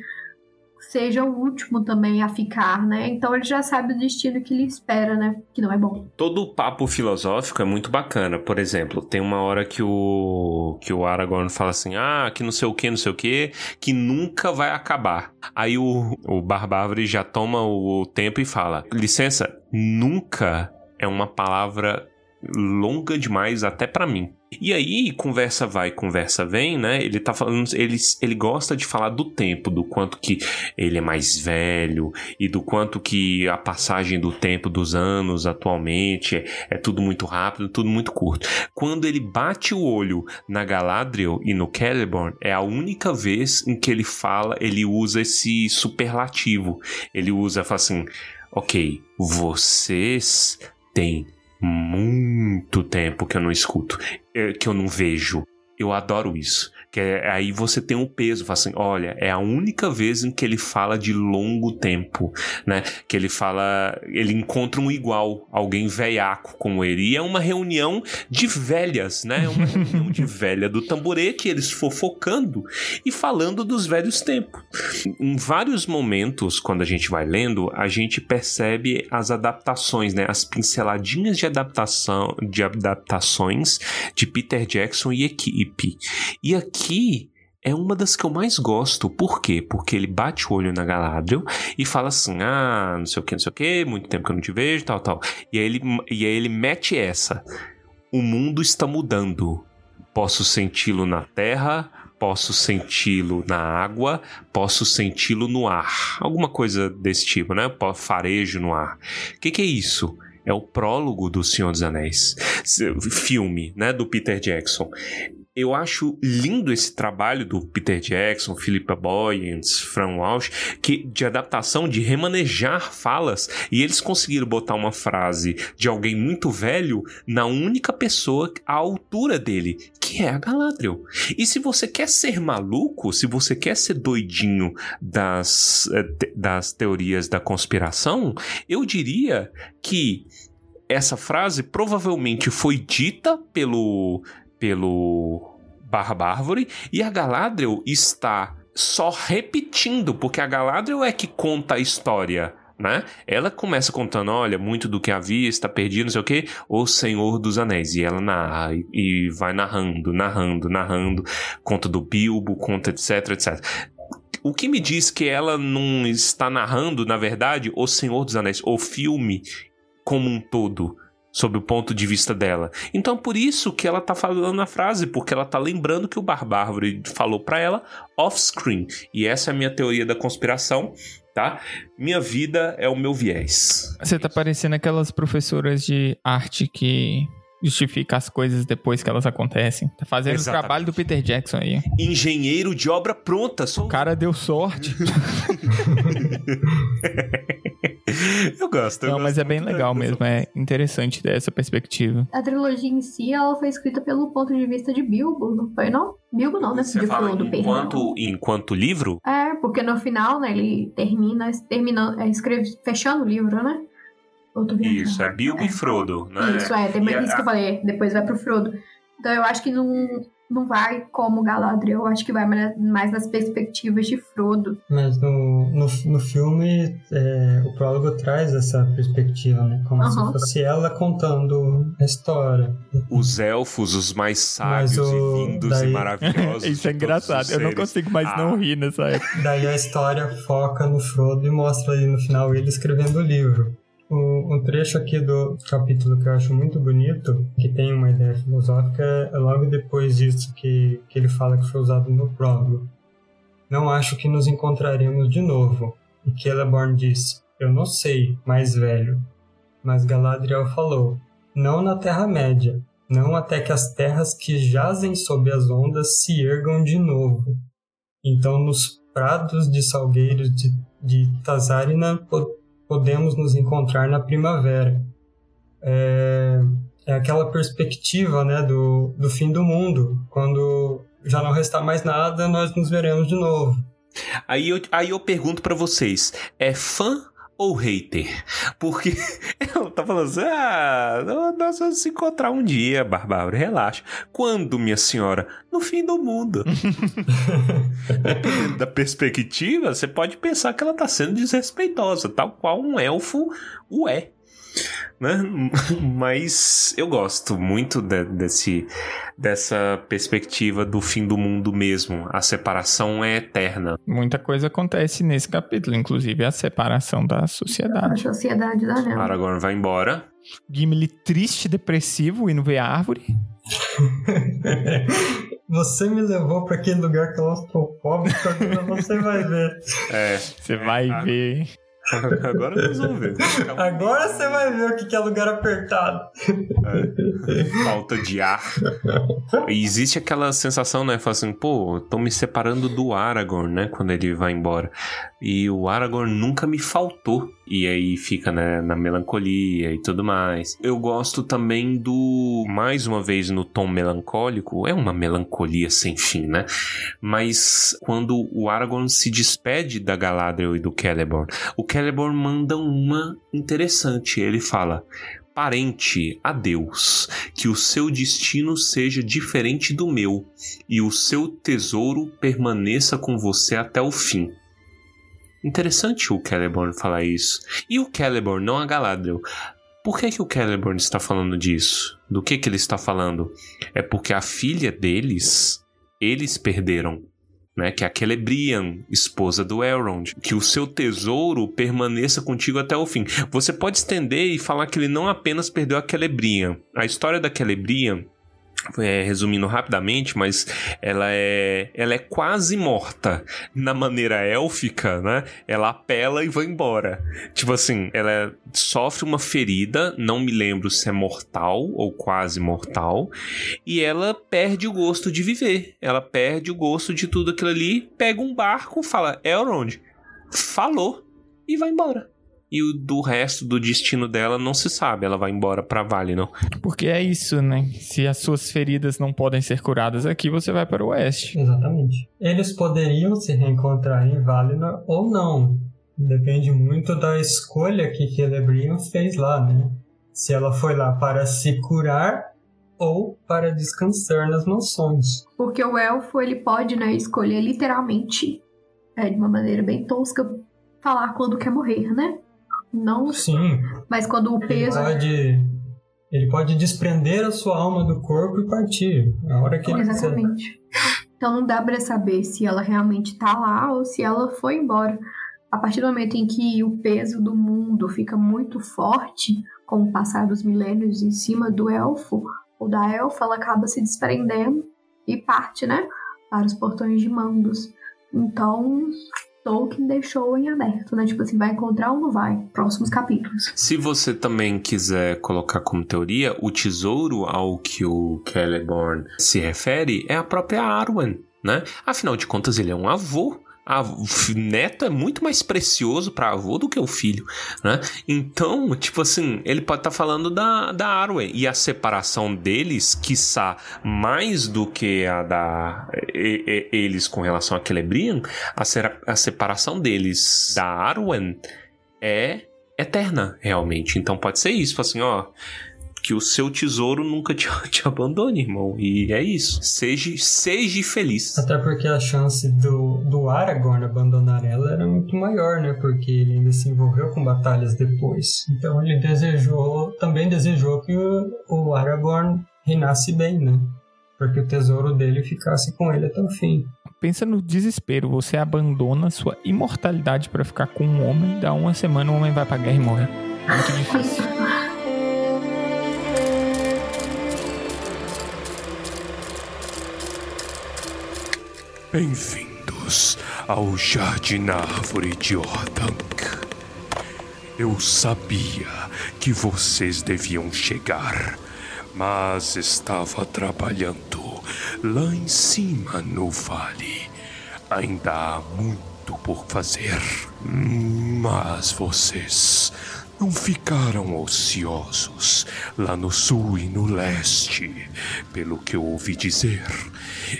seja o último também a ficar, né? Então ele já sabe o destino que lhe espera, né? Que não é bom. Todo o papo filosófico é muito bacana. Por exemplo, tem uma hora que o que o Aragorn fala assim: "Ah, que não sei o que, não sei o que, que nunca vai acabar". Aí o o Barbárvore já toma o tempo e fala: "Licença, nunca é uma palavra longa demais até pra mim". E aí, conversa vai, conversa vem, né? Ele tá falando, ele, ele gosta de falar do tempo, do quanto que ele é mais velho e do quanto que a passagem do tempo dos anos atualmente é, é tudo muito rápido, tudo muito curto. Quando ele bate o olho na Galadriel e no Celeborn, é a única vez em que ele fala, ele usa esse superlativo. Ele usa, fala assim, ok, vocês têm muito tempo que eu não escuto, eh, que eu não vejo. Eu adoro isso. Que é, aí você tem um peso, fala assim, olha, é a única vez em que ele fala de longo tempo, né? Que ele fala, ele encontra um igual, alguém velhaco como ele. E é uma reunião de velhas, né? É uma reunião de velha do tamborete, eles fofocando e falando dos velhos tempos. Em vários momentos, quando a gente vai lendo, a gente percebe as adaptações, né? As pinceladinhas de adaptação, de adaptações de Peter Jackson e equipe. E aqui é uma das que eu mais gosto. Por quê? Porque ele bate o olho na Galadriel e fala assim: ah, não sei o que, não sei o que, muito tempo que eu não te vejo, tal, tal. E aí ele, e aí ele mete essa: o mundo está mudando. Posso senti-lo na terra, posso senti-lo na água, posso senti-lo no ar. Alguma coisa desse tipo, né? Farejo no ar. O que, que é isso? É o prólogo do Senhor dos Anéis. Filme, né? Do Peter Jackson eu acho lindo esse trabalho do Peter Jackson, Philippa Boyens, Fran Walsh, que de adaptação, de remanejar falas, e eles conseguiram botar uma frase de alguém muito velho na única pessoa à altura dele, que é a Galadriel. E se você quer ser maluco, se você quer ser doidinho das, das teorias da conspiração, eu diria que essa frase provavelmente foi dita pelo pelo Barra Bárvore e a Galadriel está só repetindo, porque a Galadriel é que conta a história. Né? Ela começa contando, olha, muito do que havia está perdido, não sei o que, o Senhor dos Anéis. E ela narra e vai narrando, narrando, narrando, conta do Bilbo, conta etc, etc. O que me diz que ela não está narrando, na verdade, o Senhor dos Anéis, o filme como um todo sob o ponto de vista dela. Então por isso que ela tá falando a frase, porque ela tá lembrando que o Barbárvore falou para ela off-screen. E essa é a minha teoria da conspiração, tá? Minha vida é o meu viés. Você tá parecendo aquelas professoras de arte que justifica as coisas depois que elas acontecem. Tá fazendo Exatamente. o trabalho do Peter Jackson aí. Engenheiro de obra pronta. Sou... O cara deu sorte. eu gosto. Eu Não, gosto mas é bem legal mesmo. É interessante dessa perspectiva. A trilogia em si, ela foi escrita pelo ponto de vista de Bilbo, não foi não? Bilbo não, né? Você de fala Frodo, enquanto, enquanto livro? É, porque no final, né, ele termina, termina é, escreve, fechando o livro, né? Isso, é Bilbo é. e Frodo, né? Isso, é, tem isso a... que eu falei, depois vai pro Frodo. Então eu acho que não, não vai como Galadriel, eu acho que vai mais nas perspectivas de Frodo. Mas no, no, no filme, é, o prólogo traz essa perspectiva, né? Como uhum. se fosse ela contando a história. Os elfos, os mais sábios o... e lindos daí... e maravilhosos. Isso é engraçado, eu não consigo mais ah. não rir nessa época. Daí a história foca no Frodo e mostra ali no final ele escrevendo o livro. Um, um, trecho aqui do capítulo que eu acho muito bonito, que tem uma ideia filosófica, é logo depois disso que, que ele fala que foi usado no prólogo. Não acho que nos encontraremos de novo. E Celeborn diz, eu não sei, mais velho. Mas Galadriel falou, não na Terra-média, não até que as terras que jazem sob as ondas se ergam de novo. Então nos prados de salgueiros de, de Tazarina podemos nos encontrar na primavera. É, é aquela perspectiva né, do, do fim do mundo. Quando já não restar mais nada, nós nos veremos de novo. Aí eu, aí eu pergunto para vocês: é fã ou hater? Porque eu tá falando assim, ah, nós vamos se encontrar um dia, Barbário, relaxa. Quando, minha senhora? No fim do mundo. Dependendo da perspectiva, você pode pensar que ela tá sendo desrespeitosa, tal qual um elfo o é né? Mas eu gosto muito de, desse, dessa perspectiva do fim do mundo mesmo. A separação é eterna. Muita coisa acontece nesse capítulo, inclusive a separação da sociedade. A sociedade da Anel. Aragorn vai embora. Gimli triste, depressivo, indo ver a árvore. Você me levou para aquele lugar que eu estou pobre, você vai ver. É. Você vai a... ver. Agora ver. Agora você vai ver o que é lugar apertado. É. Falta de ar. E existe aquela sensação, né? Fala assim, pô, tô me separando do Aragorn, né? Quando ele vai embora. E o Aragorn nunca me faltou. E aí fica né, na melancolia e tudo mais. Eu gosto também do. Mais uma vez no tom melancólico. É uma melancolia sem fim, né? Mas quando o Aragorn se despede da Galadriel e do Celeborn, o Celeborn manda uma interessante. Ele fala: parente, adeus, que o seu destino seja diferente do meu e o seu tesouro permaneça com você até o fim. Interessante o Celeborn falar isso. E o Celeborn, não a Galadriel. Por que, que o Celeborn está falando disso? Do que, que ele está falando? É porque a filha deles, eles perderam né, que é a Celebrian, esposa do Elrond, que o seu tesouro permaneça contigo até o fim. Você pode estender e falar que ele não apenas perdeu a Celebrian. A história da Celebrian é, resumindo rapidamente, mas ela é, ela é quase morta na maneira élfica, né? Ela apela e vai embora. Tipo assim, ela sofre uma ferida, não me lembro se é mortal ou quase mortal, e ela perde o gosto de viver. Ela perde o gosto de tudo aquilo ali, pega um barco, fala Elrond, falou e vai embora e o do resto do destino dela não se sabe. Ela vai embora para Valinor. Porque é isso, né? Se as suas feridas não podem ser curadas aqui, você vai para o oeste. Exatamente. Eles poderiam se reencontrar em Valinor ou não. Depende muito da escolha que Celebrian fez lá, né? Se ela foi lá para se curar ou para descansar nas mansões. Porque o elfo, ele pode, né, escolher literalmente, é, de uma maneira bem tosca, falar quando quer morrer, né? Não. Sim. Mas quando o peso. Ele pode, ele pode desprender a sua alma do corpo e partir. A hora que Exatamente. ele Então não dá para saber se ela realmente tá lá ou se ela foi embora. A partir do momento em que o peso do mundo fica muito forte, com o passar dos milênios em cima do elfo ou da elfa, ela acaba se desprendendo e parte, né? Para os portões de Mandos. Então, Tolkien deixou em aberto, né? Tipo assim, vai encontrar ou não vai? Próximos capítulos. Se você também quiser colocar como teoria, o tesouro ao que o Celeborn se refere é a própria Arwen, né? Afinal de contas, ele é um avô a, neto é muito mais precioso para avô do que o filho, né? Então, tipo assim, ele pode estar tá falando da, da Arwen e a separação deles, quiçá mais do que a da e, e, eles com relação a Celebrian, a, a separação deles da Arwen é eterna, realmente. Então pode ser isso, assim, ó, que o seu tesouro nunca te, te abandone, irmão. E é isso. Seja, seja feliz. Até porque a chance do, do Aragorn abandonar ela era muito maior, né? Porque ele ainda se envolveu com batalhas depois. Então ele desejou, também desejou que o, o Aragorn reinasse bem, né? Porque o tesouro dele ficasse com ele até o fim. Pensa no desespero, você abandona sua imortalidade para ficar com um homem, dá uma semana o homem vai pra guerra e morre. Muito difícil. Bem-vindos ao Jardim Árvore de Ordank. Eu sabia que vocês deviam chegar, mas estava trabalhando lá em cima no vale. Ainda há muito por fazer. Mas vocês não ficaram ociosos lá no sul e no leste, pelo que eu ouvi dizer.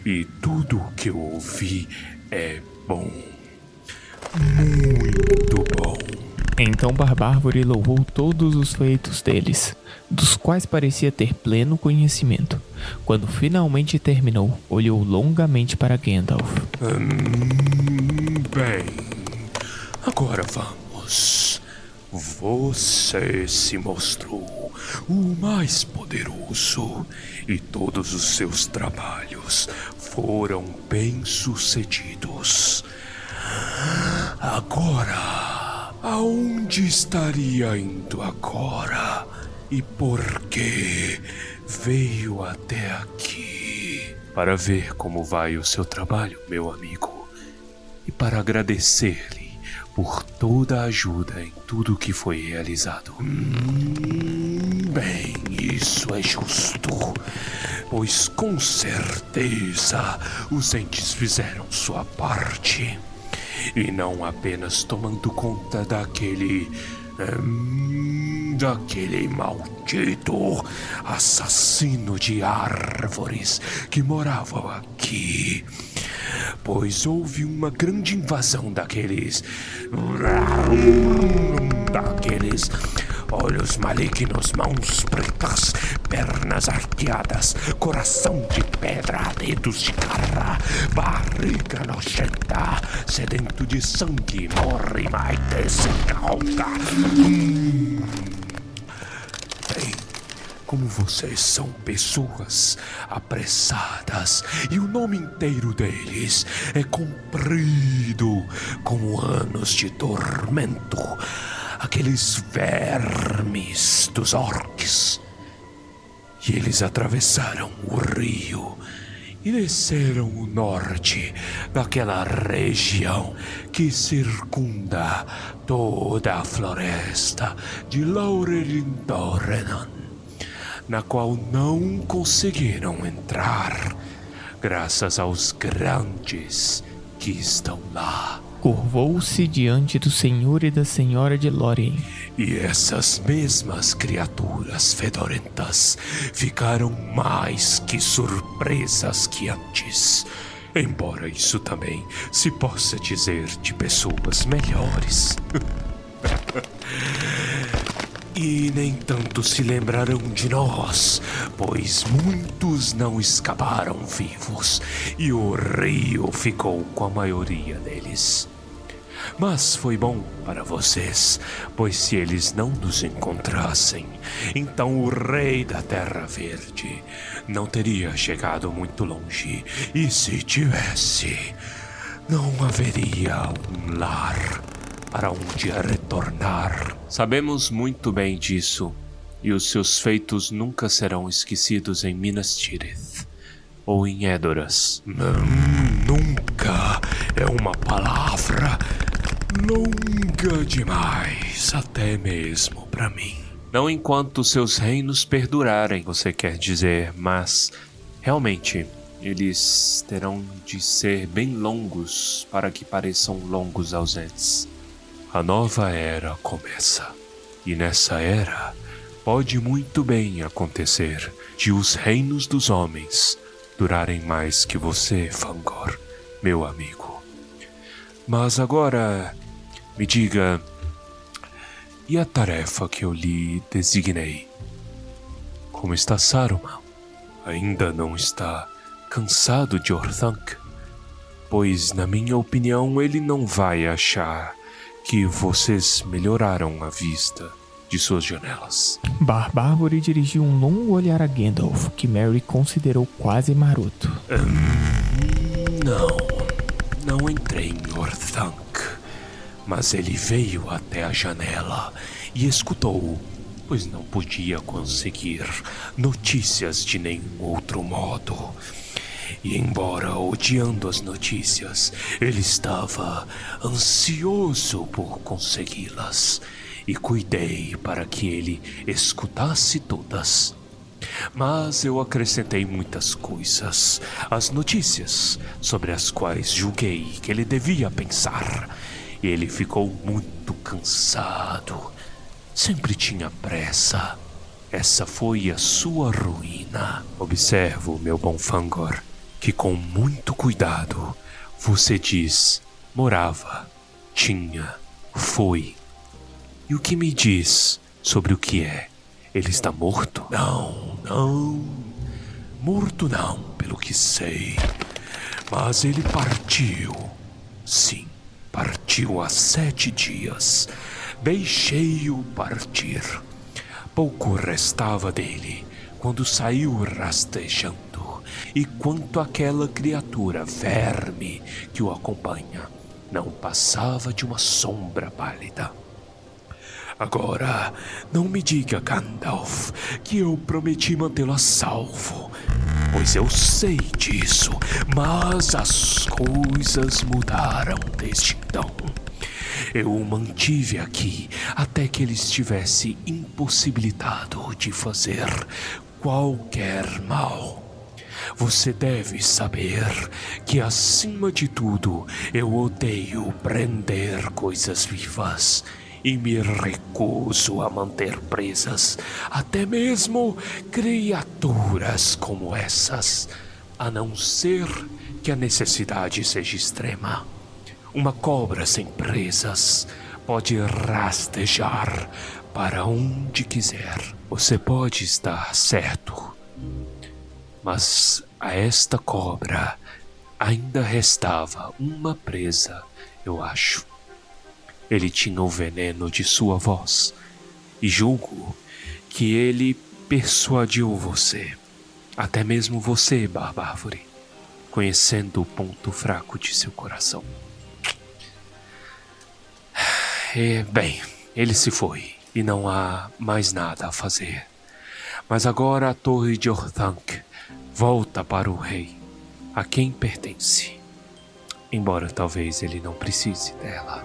E tudo o que eu ouvi é bom. Muito bom. Então Barbárvore louvou todos os feitos deles, dos quais parecia ter pleno conhecimento. Quando finalmente terminou, olhou longamente para Gandalf. Hum, bem, agora vamos. Você se mostrou o mais poderoso e todos os seus trabalhos foram bem-sucedidos. Agora, aonde estaria indo agora? E por que veio até aqui? Para ver como vai o seu trabalho, meu amigo, e para agradecer-lhe por toda a ajuda em tudo que foi realizado. Hum, bem, isso é justo, pois com certeza os entes fizeram sua parte. E não apenas tomando conta daquele. Daquele maldito assassino de árvores que morava aqui pois houve uma grande invasão daqueles. daqueles. Olhos malignos, mãos pretas, pernas arqueadas, coração de pedra, dedos de garra, barriga nojenta, sedento de sangue, morre mais descalca. Bem, como vocês são pessoas apressadas e o nome inteiro deles é comprido como anos de tormento, aqueles vermes dos orcs. E eles atravessaram o rio e desceram o norte daquela região que circunda toda a floresta de Laurelin Dorenan na qual não conseguiram entrar, graças aos grandes que estão lá. Curvou-se diante do senhor e da senhora de Lórien. E essas mesmas criaturas fedorentas ficaram mais que surpresas que antes. Embora isso também se possa dizer de pessoas melhores. E nem tanto se lembrarão de nós, pois muitos não escaparam vivos e o rio ficou com a maioria deles. Mas foi bom para vocês, pois se eles não nos encontrassem, então o rei da Terra Verde não teria chegado muito longe. E se tivesse, não haveria um lar para onde retornar. Sabemos muito bem disso, e os seus feitos nunca serão esquecidos em Minas Tirith ou em Edoras. Hum, nunca é uma palavra longa demais, até mesmo para mim. Não enquanto seus reinos perdurarem, você quer dizer, mas realmente eles terão de ser bem longos para que pareçam longos aos entes. A nova era começa. E nessa era pode muito bem acontecer de os reinos dos homens durarem mais que você, Fangor, meu amigo. Mas agora me diga, e a tarefa que eu lhe designei? Como está Saruman? Ainda não está cansado de Orthanc? Pois, na minha opinião, ele não vai achar que vocês melhoraram a vista de suas janelas. Barbárvore dirigiu um longo olhar a Gandalf, que Mary considerou quase maroto. Hum, não, não entrei em Orthanc, mas ele veio até a janela e escutou, pois não podia conseguir notícias de nenhum outro modo. E embora odiando as notícias, ele estava ansioso por consegui-las e cuidei para que ele escutasse todas. Mas eu acrescentei muitas coisas, as notícias sobre as quais julguei que ele devia pensar. Ele ficou muito cansado. Sempre tinha pressa. Essa foi a sua ruína. Observo, meu bom Fangor, que com muito cuidado você diz morava, tinha, foi. E o que me diz sobre o que é? Ele está morto? Não, não. Morto não, pelo que sei. Mas ele partiu. Sim, partiu há sete dias. Deixei-o partir. Pouco restava dele quando saiu rastejando, e quanto aquela criatura verme que o acompanha não passava de uma sombra pálida. Agora, não me diga, Gandalf, que eu prometi mantê-lo a salvo. Pois eu sei disso, mas as coisas mudaram desde então. Eu o mantive aqui até que ele estivesse impossibilitado de fazer qualquer mal. Você deve saber que, acima de tudo, eu odeio prender coisas vivas e me recuso a manter presas até mesmo criaturas como essas, a não ser que a necessidade seja extrema. Uma cobra sem presas pode rastejar para onde quiser. Você pode estar certo. Mas a esta cobra ainda restava uma presa, eu acho. Ele tinha o veneno de sua voz, e julgo que ele persuadiu você, até mesmo você, Barbárvore, conhecendo o ponto fraco de seu coração. E, bem, ele se foi, e não há mais nada a fazer. Mas agora a torre de Orthanc volta para o rei, a quem pertence. Embora talvez ele não precise dela.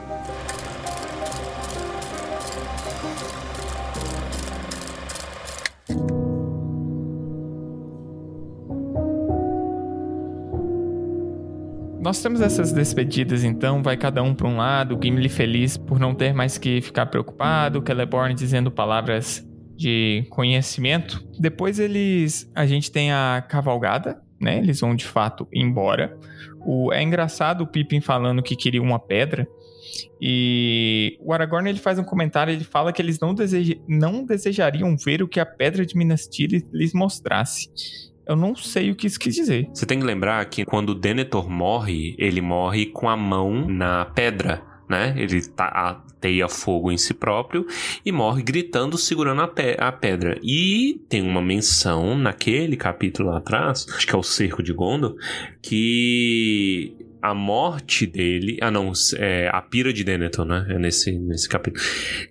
Nós temos essas despedidas, então, vai cada um para um lado, Gimli feliz por não ter mais que ficar preocupado, Celeborn dizendo palavras de conhecimento. Depois eles, a gente tem a cavalgada, né? Eles vão de fato embora. O, é engraçado o Pippin falando que queria uma pedra. E o Aragorn ele faz um comentário, ele fala que eles não, deseja, não desejariam ver o que a pedra de Minas Tirith lhes mostrasse. Eu não sei o que isso quis dizer. Você tem que lembrar que quando o Denethor morre, ele morre com a mão na pedra. Né? Ele tá, ateia fogo em si próprio e morre gritando, segurando a, pe a, pedra. E tem uma menção naquele capítulo lá atrás, acho que é o Cerco de Gondor, que a morte dele. Ah, não, é, a pira de Denethor, né? É nesse, nesse capítulo.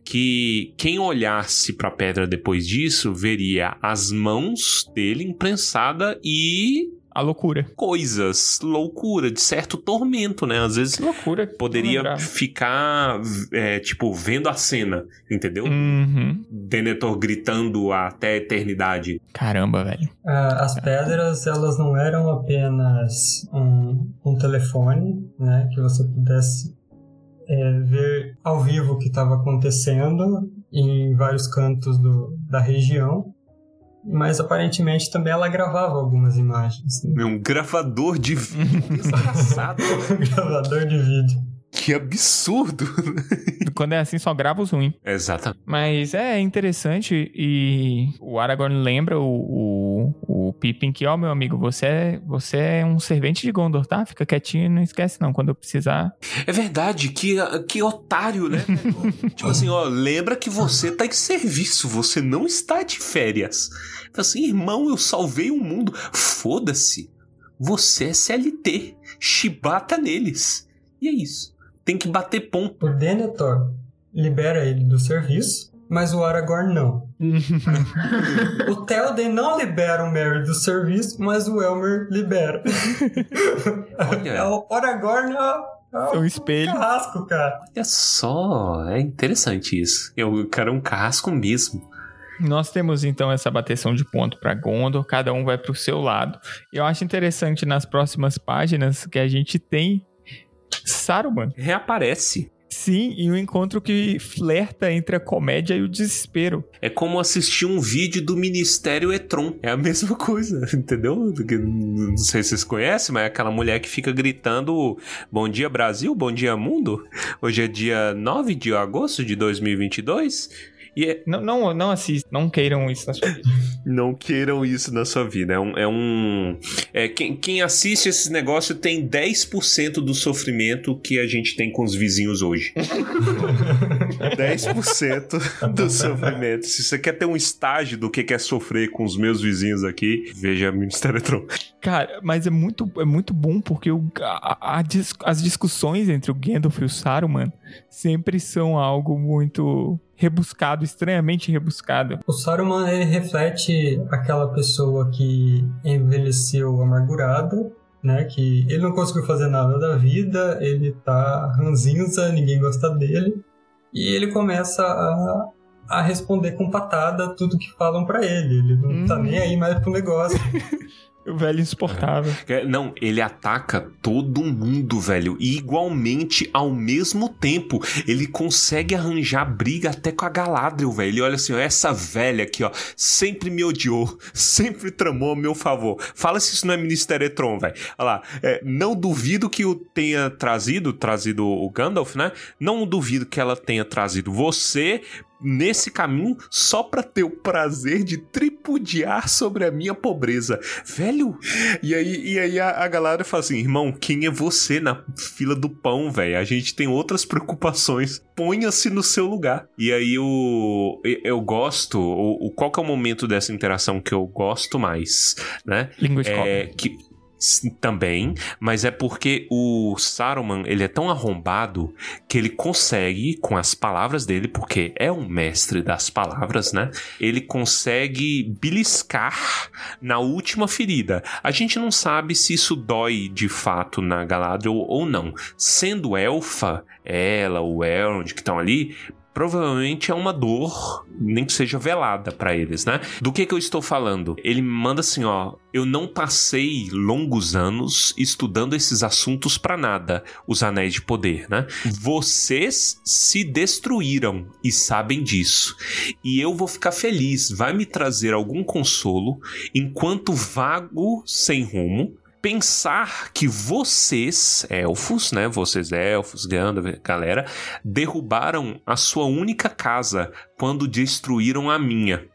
Que quem olhasse para a pedra depois disso veria as mãos dele imprensada e a loucura. Coisas, loucura, de certo tormento, né? Às vezes loucura. poderia ficar, é, tipo, vendo a cena, entendeu? Uhum. Denethor gritando até a eternidade. Caramba, velho. Ah, as pedras, elas não eram apenas um, um telefone, né? Que você pudesse é, ver ao vivo o que estava acontecendo em vários cantos do, da região mas aparentemente também ela gravava algumas imagens. Né? Um gravador de vídeo. Desgraçado. um gravador de vídeo. Que absurdo! Quando é assim, só grava os ruins. Exatamente. Mas é interessante e o Aragorn lembra o, o, o Pippin que, ó, meu amigo, você é, você é um servente de Gondor, tá? Fica quietinho e não esquece não, quando eu precisar. É verdade, que, que otário, né? tipo assim, ó, lembra que você tá em serviço, você não está de férias. Então assim, irmão, eu salvei o mundo. Foda-se. Você é CLT. Chibata neles. E é isso tem que bater ponto. O Denethor libera ele do serviço, mas o Aragorn não. o Théoden não libera o Merry do serviço, mas o Elmer libera. Olha. É o Aragorn é, é um espelho. carrasco, cara. Olha só, é interessante isso. Eu quero um carrasco mesmo. Nós temos então essa bateção de ponto para Gondor, cada um vai para o seu lado. Eu acho interessante nas próximas páginas que a gente tem Saruman. Reaparece. Sim, e um encontro que flerta entre a comédia e o desespero. É como assistir um vídeo do Ministério Etron. É a mesma coisa, entendeu? Não sei se vocês conhecem, mas é aquela mulher que fica gritando Bom dia Brasil, bom dia mundo. Hoje é dia 9 de agosto de 2022 e é... não, não, não assistam, não queiram isso na sua vida. não queiram isso na sua vida. É um. É um é, quem, quem assiste esse negócio tem 10% do sofrimento que a gente tem com os vizinhos hoje. 10% do sofrimento. Se você quer ter um estágio do que é sofrer com os meus vizinhos aqui, veja Ministério Tron. Cara, mas é muito, é muito bom porque o, a, a, as discussões entre o Gandalf e o Saruman sempre são algo muito rebuscado, estranhamente rebuscado. O Saruman ele reflete aquela pessoa que envelheceu amargurada, né? Que ele não conseguiu fazer nada da vida, ele tá ranzinza, ninguém gosta dele. E ele começa a, a responder com patada tudo que falam para ele. Ele não hum. tá nem aí mais pro negócio. O velho insuportável. É, não, ele ataca todo mundo, velho. E igualmente, ao mesmo tempo, ele consegue arranjar briga até com a Galadriel, velho. Ele olha assim, ó, essa velha aqui, ó, sempre me odiou, sempre tramou a meu favor. Fala se isso não é Ministério Etron, velho. Olha lá, é, não duvido que o tenha trazido, trazido o Gandalf, né? Não duvido que ela tenha trazido você nesse caminho só para ter o prazer de tripudiar sobre a minha pobreza. Velho! E aí, e aí a, a galera fala assim: irmão, quem é você na fila do pão, velho? A gente tem outras preocupações. Ponha-se no seu lugar. E aí o, eu gosto. O, o, qual que é o momento dessa interação que eu gosto mais, né? Língua é, que também, mas é porque o Saruman ele é tão arrombado que ele consegue, com as palavras dele, porque é um mestre das palavras, né? Ele consegue beliscar na última ferida. A gente não sabe se isso dói de fato na Galadriel ou não. Sendo elfa, ela, o Elrond que estão ali, provavelmente é uma dor, nem que seja velada para eles, né? Do que que eu estou falando? Ele me manda assim, ó, eu não passei longos anos estudando esses assuntos para nada, os anéis de poder, né? Vocês se destruíram e sabem disso. E eu vou ficar feliz, vai me trazer algum consolo enquanto vago sem rumo pensar que vocês, elfos, né? Vocês elfos, Gandalf, galera, derrubaram a sua única casa quando destruíram a minha.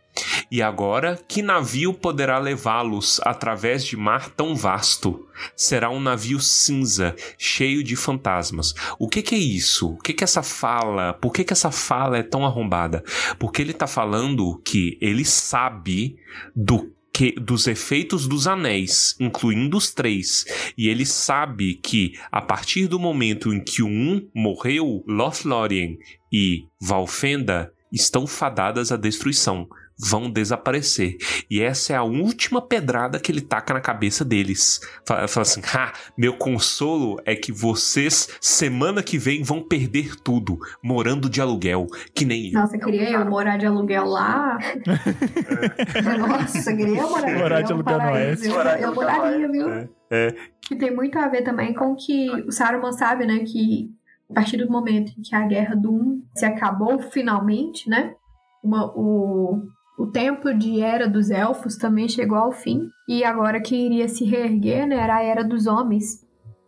E agora, que navio poderá levá-los através de mar tão vasto? Será um navio cinza, cheio de fantasmas. O que, que é isso? O que, que é essa fala? Por que, que essa fala é tão arrombada? Porque ele está falando que ele sabe do que, dos efeitos dos anéis, incluindo os três, e ele sabe que a partir do momento em que um morreu, Lothlórien e Valfenda estão fadadas à destruição vão desaparecer. E essa é a última pedrada que ele taca na cabeça deles. Fala, fala assim: ah, meu consolo é que vocês, semana que vem, vão perder tudo, morando de aluguel, que nem eu. Nossa, queria eu morar de aluguel lá. Nossa, queria eu morar, morar de aluguel no Oeste. Eu, eu moraria, viu? É, é. Que tem muito a ver também com que o Saruman sabe, né, que a partir do momento em que a Guerra do Um se acabou finalmente, né, uma, o, o tempo de Era dos Elfos também chegou ao fim. E agora que iria se reerguer, né, era a Era dos Homens.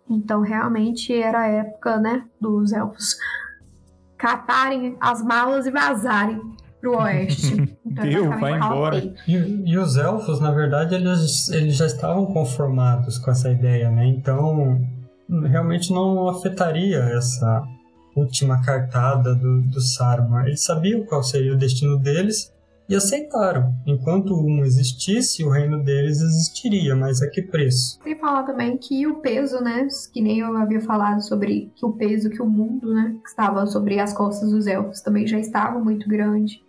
Então, realmente, era a época, né, dos elfos catarem as malas e vazarem pro oeste. Então, Deu, vai embora. E, e, os elfos, na verdade, eles, eles já estavam conformados com essa ideia, né? Então, realmente não afetaria essa última cartada do, do Saruman. Eles sabiam qual seria o destino deles e aceitaram. Enquanto um existisse, o reino deles existiria, mas a que preço? Tem falar também que o peso, né, que nem eu havia falado sobre que o peso que o mundo, né, que estava sobre as costas dos elfos também já estava muito grande.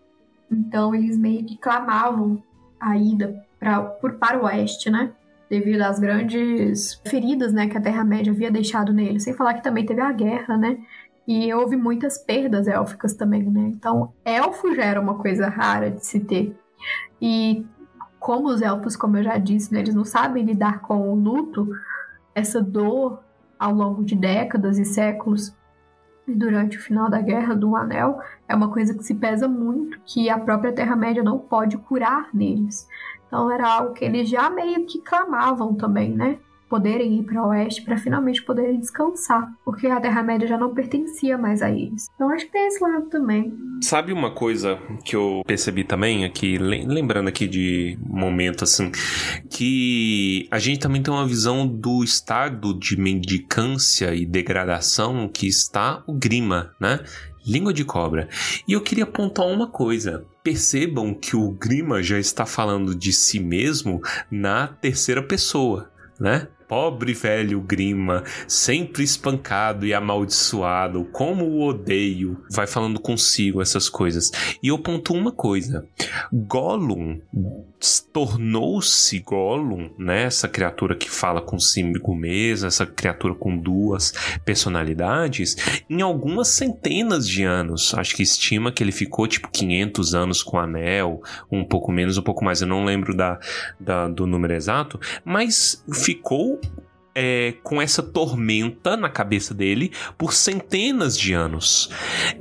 Então eles meio que clamavam a ida pra, por, para o oeste, né? Devido às grandes feridas, né, que a Terra-média havia deixado neles. Sem falar que também teve a guerra, né? E houve muitas perdas élficas também, né? Então, elfo já era uma coisa rara de se ter. E como os elfos, como eu já disse, né, eles não sabem lidar com o luto, essa dor ao longo de décadas e séculos, e durante o final da Guerra do Anel, é uma coisa que se pesa muito, que a própria Terra-média não pode curar neles. Então era algo que eles já meio que clamavam também, né? Poderem ir para o oeste para finalmente poderem descansar, porque a Terra-média já não pertencia mais a eles. Então acho que tem esse lado também. Sabe uma coisa que eu percebi também aqui, lembrando aqui de momento assim, que a gente também tem uma visão do estado de mendicância e degradação que está o Grima, né? Língua de cobra. E eu queria apontar uma coisa. Percebam que o Grima já está falando de si mesmo na terceira pessoa, né? Pobre velho Grima, sempre espancado e amaldiçoado, como o odeio. Vai falando consigo essas coisas. E eu ponto uma coisa: Gollum tornou-se Gollum, né? Essa criatura que fala consigo mesmo, essa criatura com duas personalidades, em algumas centenas de anos. Acho que estima que ele ficou tipo 500 anos com o anel, um pouco menos, um pouco mais. Eu não lembro da, da do número exato, mas ficou é, com essa tormenta na cabeça dele por centenas de anos.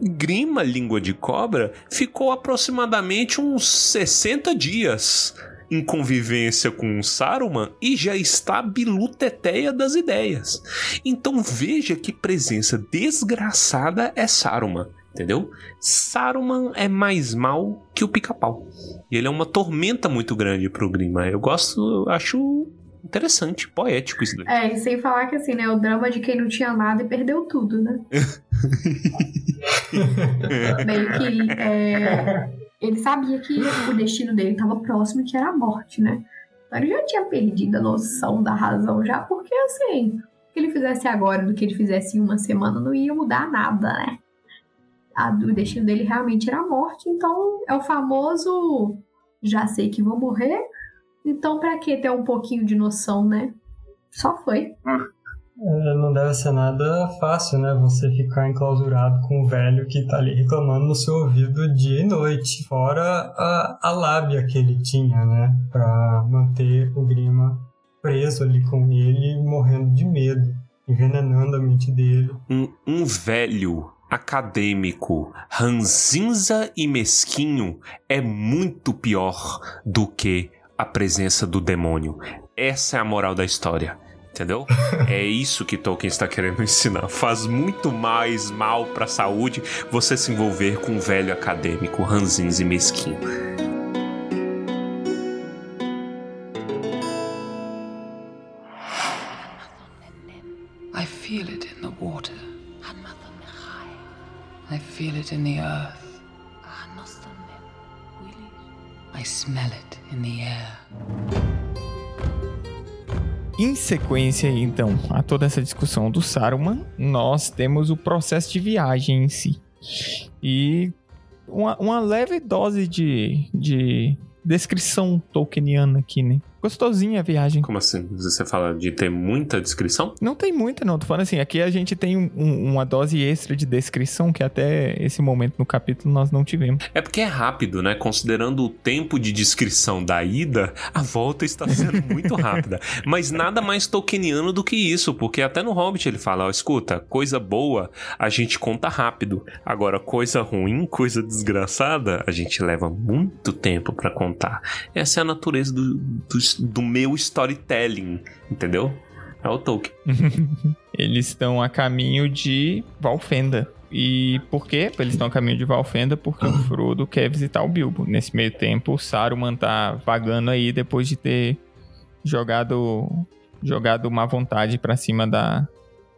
Grima, língua de cobra, ficou aproximadamente uns 60 dias em convivência com Saruman e já está biluteteia das ideias. Então veja que presença desgraçada é Saruman. Entendeu? Saruman é mais mal que o pica-pau. E ele é uma tormenta muito grande pro Grima. Eu gosto, acho interessante, poético isso daí. É, e sem falar que assim, né? O drama de quem não tinha nada e perdeu tudo, né? Meio que é, ele sabia que o destino dele estava próximo, que era a morte, né? Então ele já tinha perdido a noção da razão já, porque assim, o que ele fizesse agora do que ele fizesse em uma semana não ia mudar nada, né? A, o destino dele realmente era a morte, então é o famoso já sei que vou morrer, então, para que ter um pouquinho de noção, né? Só foi. É, não deve ser nada fácil, né? Você ficar enclausurado com o velho que tá ali reclamando no seu ouvido dia e noite. Fora a, a lábia que ele tinha, né? Pra manter o Grima preso ali com ele, morrendo de medo, envenenando a mente dele. Um, um velho acadêmico, ranzinza e mesquinho é muito pior do que a presença do demônio. Essa é a moral da história. Entendeu? é isso que Tolkien está querendo ensinar. Faz muito mais mal para a saúde você se envolver com um velho acadêmico ranzins e mesquinho. I feel it in the water. I feel it in the earth. I smell it in the air. Em sequência, então, a toda essa discussão do Saruman, nós temos o processo de viagem em si. E uma, uma leve dose de, de descrição tolkieniana aqui, né? Gostosinha a viagem. Como assim? Você fala de ter muita descrição? Não tem muita, não. Tô falando assim, aqui a gente tem um, uma dose extra de descrição que até esse momento no capítulo nós não tivemos. É porque é rápido, né? Considerando o tempo de descrição da ida, a volta está sendo muito rápida. Mas nada mais tolkieniano do que isso, porque até no Hobbit ele fala, ó, escuta, coisa boa a gente conta rápido. Agora, coisa ruim, coisa desgraçada, a gente leva muito tempo para contar. Essa é a natureza do, do do meu storytelling, entendeu? É o Tolkien. Eles estão a caminho de Valfenda. E por quê? Eles estão a caminho de Valfenda porque o Frodo quer visitar o Bilbo. Nesse meio tempo, o Saruman tá vagando aí depois de ter jogado jogado má vontade para cima da,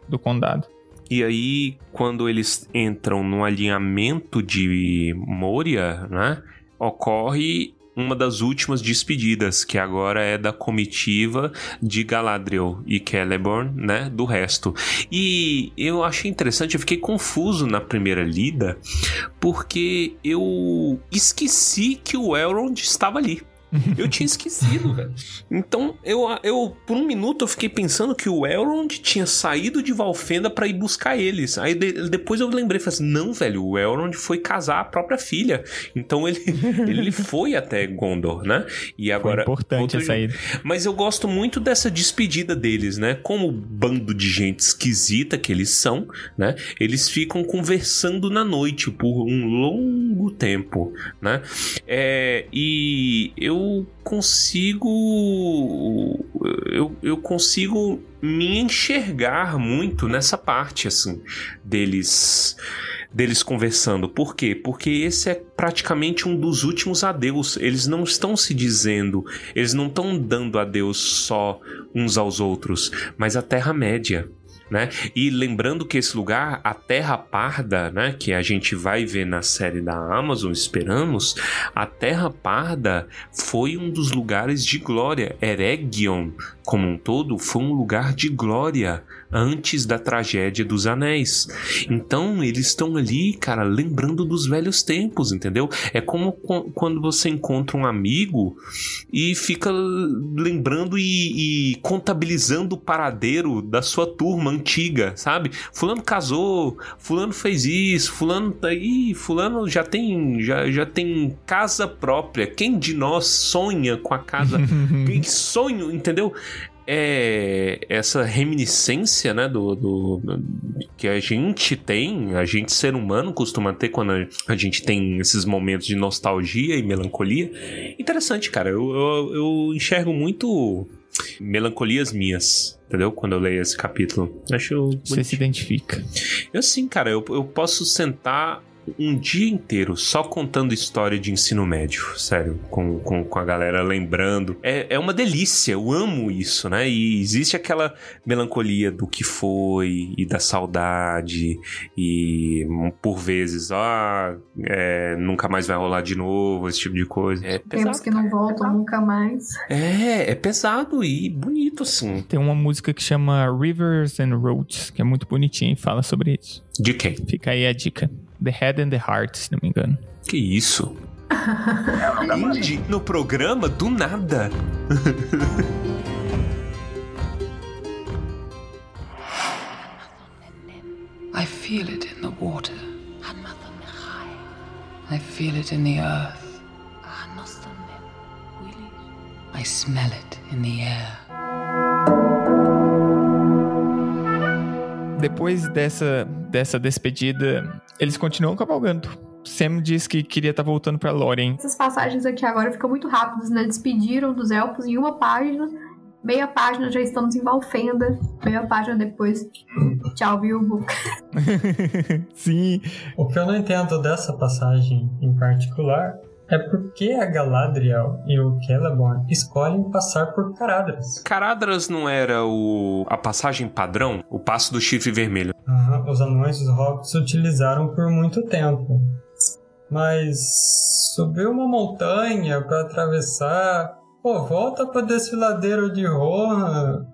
do condado. E aí, quando eles entram no alinhamento de Moria, né? Ocorre uma das últimas despedidas, que agora é da comitiva de Galadriel e Celeborn, né, do resto. E eu achei interessante, eu fiquei confuso na primeira lida, porque eu esqueci que o Elrond estava ali. Eu tinha esquecido, velho. Então, eu, eu, por um minuto, eu fiquei pensando que o Elrond tinha saído de Valfenda para ir buscar eles. Aí de, depois eu lembrei, falei assim, não, velho, o Elrond foi casar a própria filha. Então ele, ele foi até Gondor, né? E agora... Foi importante a saída. Mas eu gosto muito dessa despedida deles, né? Como bando de gente esquisita que eles são, né? Eles ficam conversando na noite por um longo tempo, né? É, e eu consigo eu, eu consigo me enxergar muito nessa parte assim deles deles conversando. Por quê? Porque esse é praticamente um dos últimos adeus. Eles não estão se dizendo, eles não estão dando adeus só uns aos outros, mas a Terra-média né? E lembrando que esse lugar, a Terra Parda, né, que a gente vai ver na série da Amazon, esperamos, a Terra Parda foi um dos lugares de glória. Eregion, como um todo, foi um lugar de glória antes da tragédia dos anéis. Então, eles estão ali, cara, lembrando dos velhos tempos, entendeu? É como quando você encontra um amigo e fica lembrando e, e contabilizando o paradeiro da sua turma antiga, sabe? Fulano casou, fulano fez isso, fulano tá aí, fulano já tem já, já tem casa própria. Quem de nós sonha com a casa? Quem sonho, entendeu? É essa reminiscência, né, do, do, que a gente tem, a gente ser humano costuma ter quando a gente tem esses momentos de nostalgia e melancolia. Interessante, cara. Eu, eu, eu enxergo muito melancolias minhas, entendeu? Quando eu leio esse capítulo. Acho. Você se identifica. Eu sim, cara. Eu, eu posso sentar um dia inteiro só contando história de ensino médio, sério, com, com, com, a galera lembrando. É, é uma delícia, eu amo isso, né? E existe aquela melancolia do que foi e da saudade, e por vezes, ah, é, nunca mais vai rolar de novo, esse tipo de coisa. É pesado, Temos que não voltam nunca mais. É, é pesado e bonito, assim. Tem uma música que chama Rivers and Roads, que é muito bonitinha e fala sobre isso. De quem? Fica aí a dica. The Head and the Heart, se não me engano. Que isso? Indie no programa do nada. I feel it in the water. I feel it in the earth. I smell it in the air. Depois dessa, dessa despedida, eles continuam cavalgando. Sam diz que queria estar tá voltando para Lórien. Essas passagens aqui agora ficam muito rápidas, né? Despediram dos elfos em uma página. Meia página já estamos em Valfenda. Meia página depois. Tchau, Bilbo. Sim. O que eu não entendo dessa passagem em particular é porque a Galadriel e o Celeborn escolhem passar por Caradras. Caradras não era o a passagem padrão? O passo do chifre vermelho? Uhum, os anões e os hobbits utilizaram por muito tempo. Mas subir uma montanha para atravessar... Pô, volta pra desfiladeiro de Rohan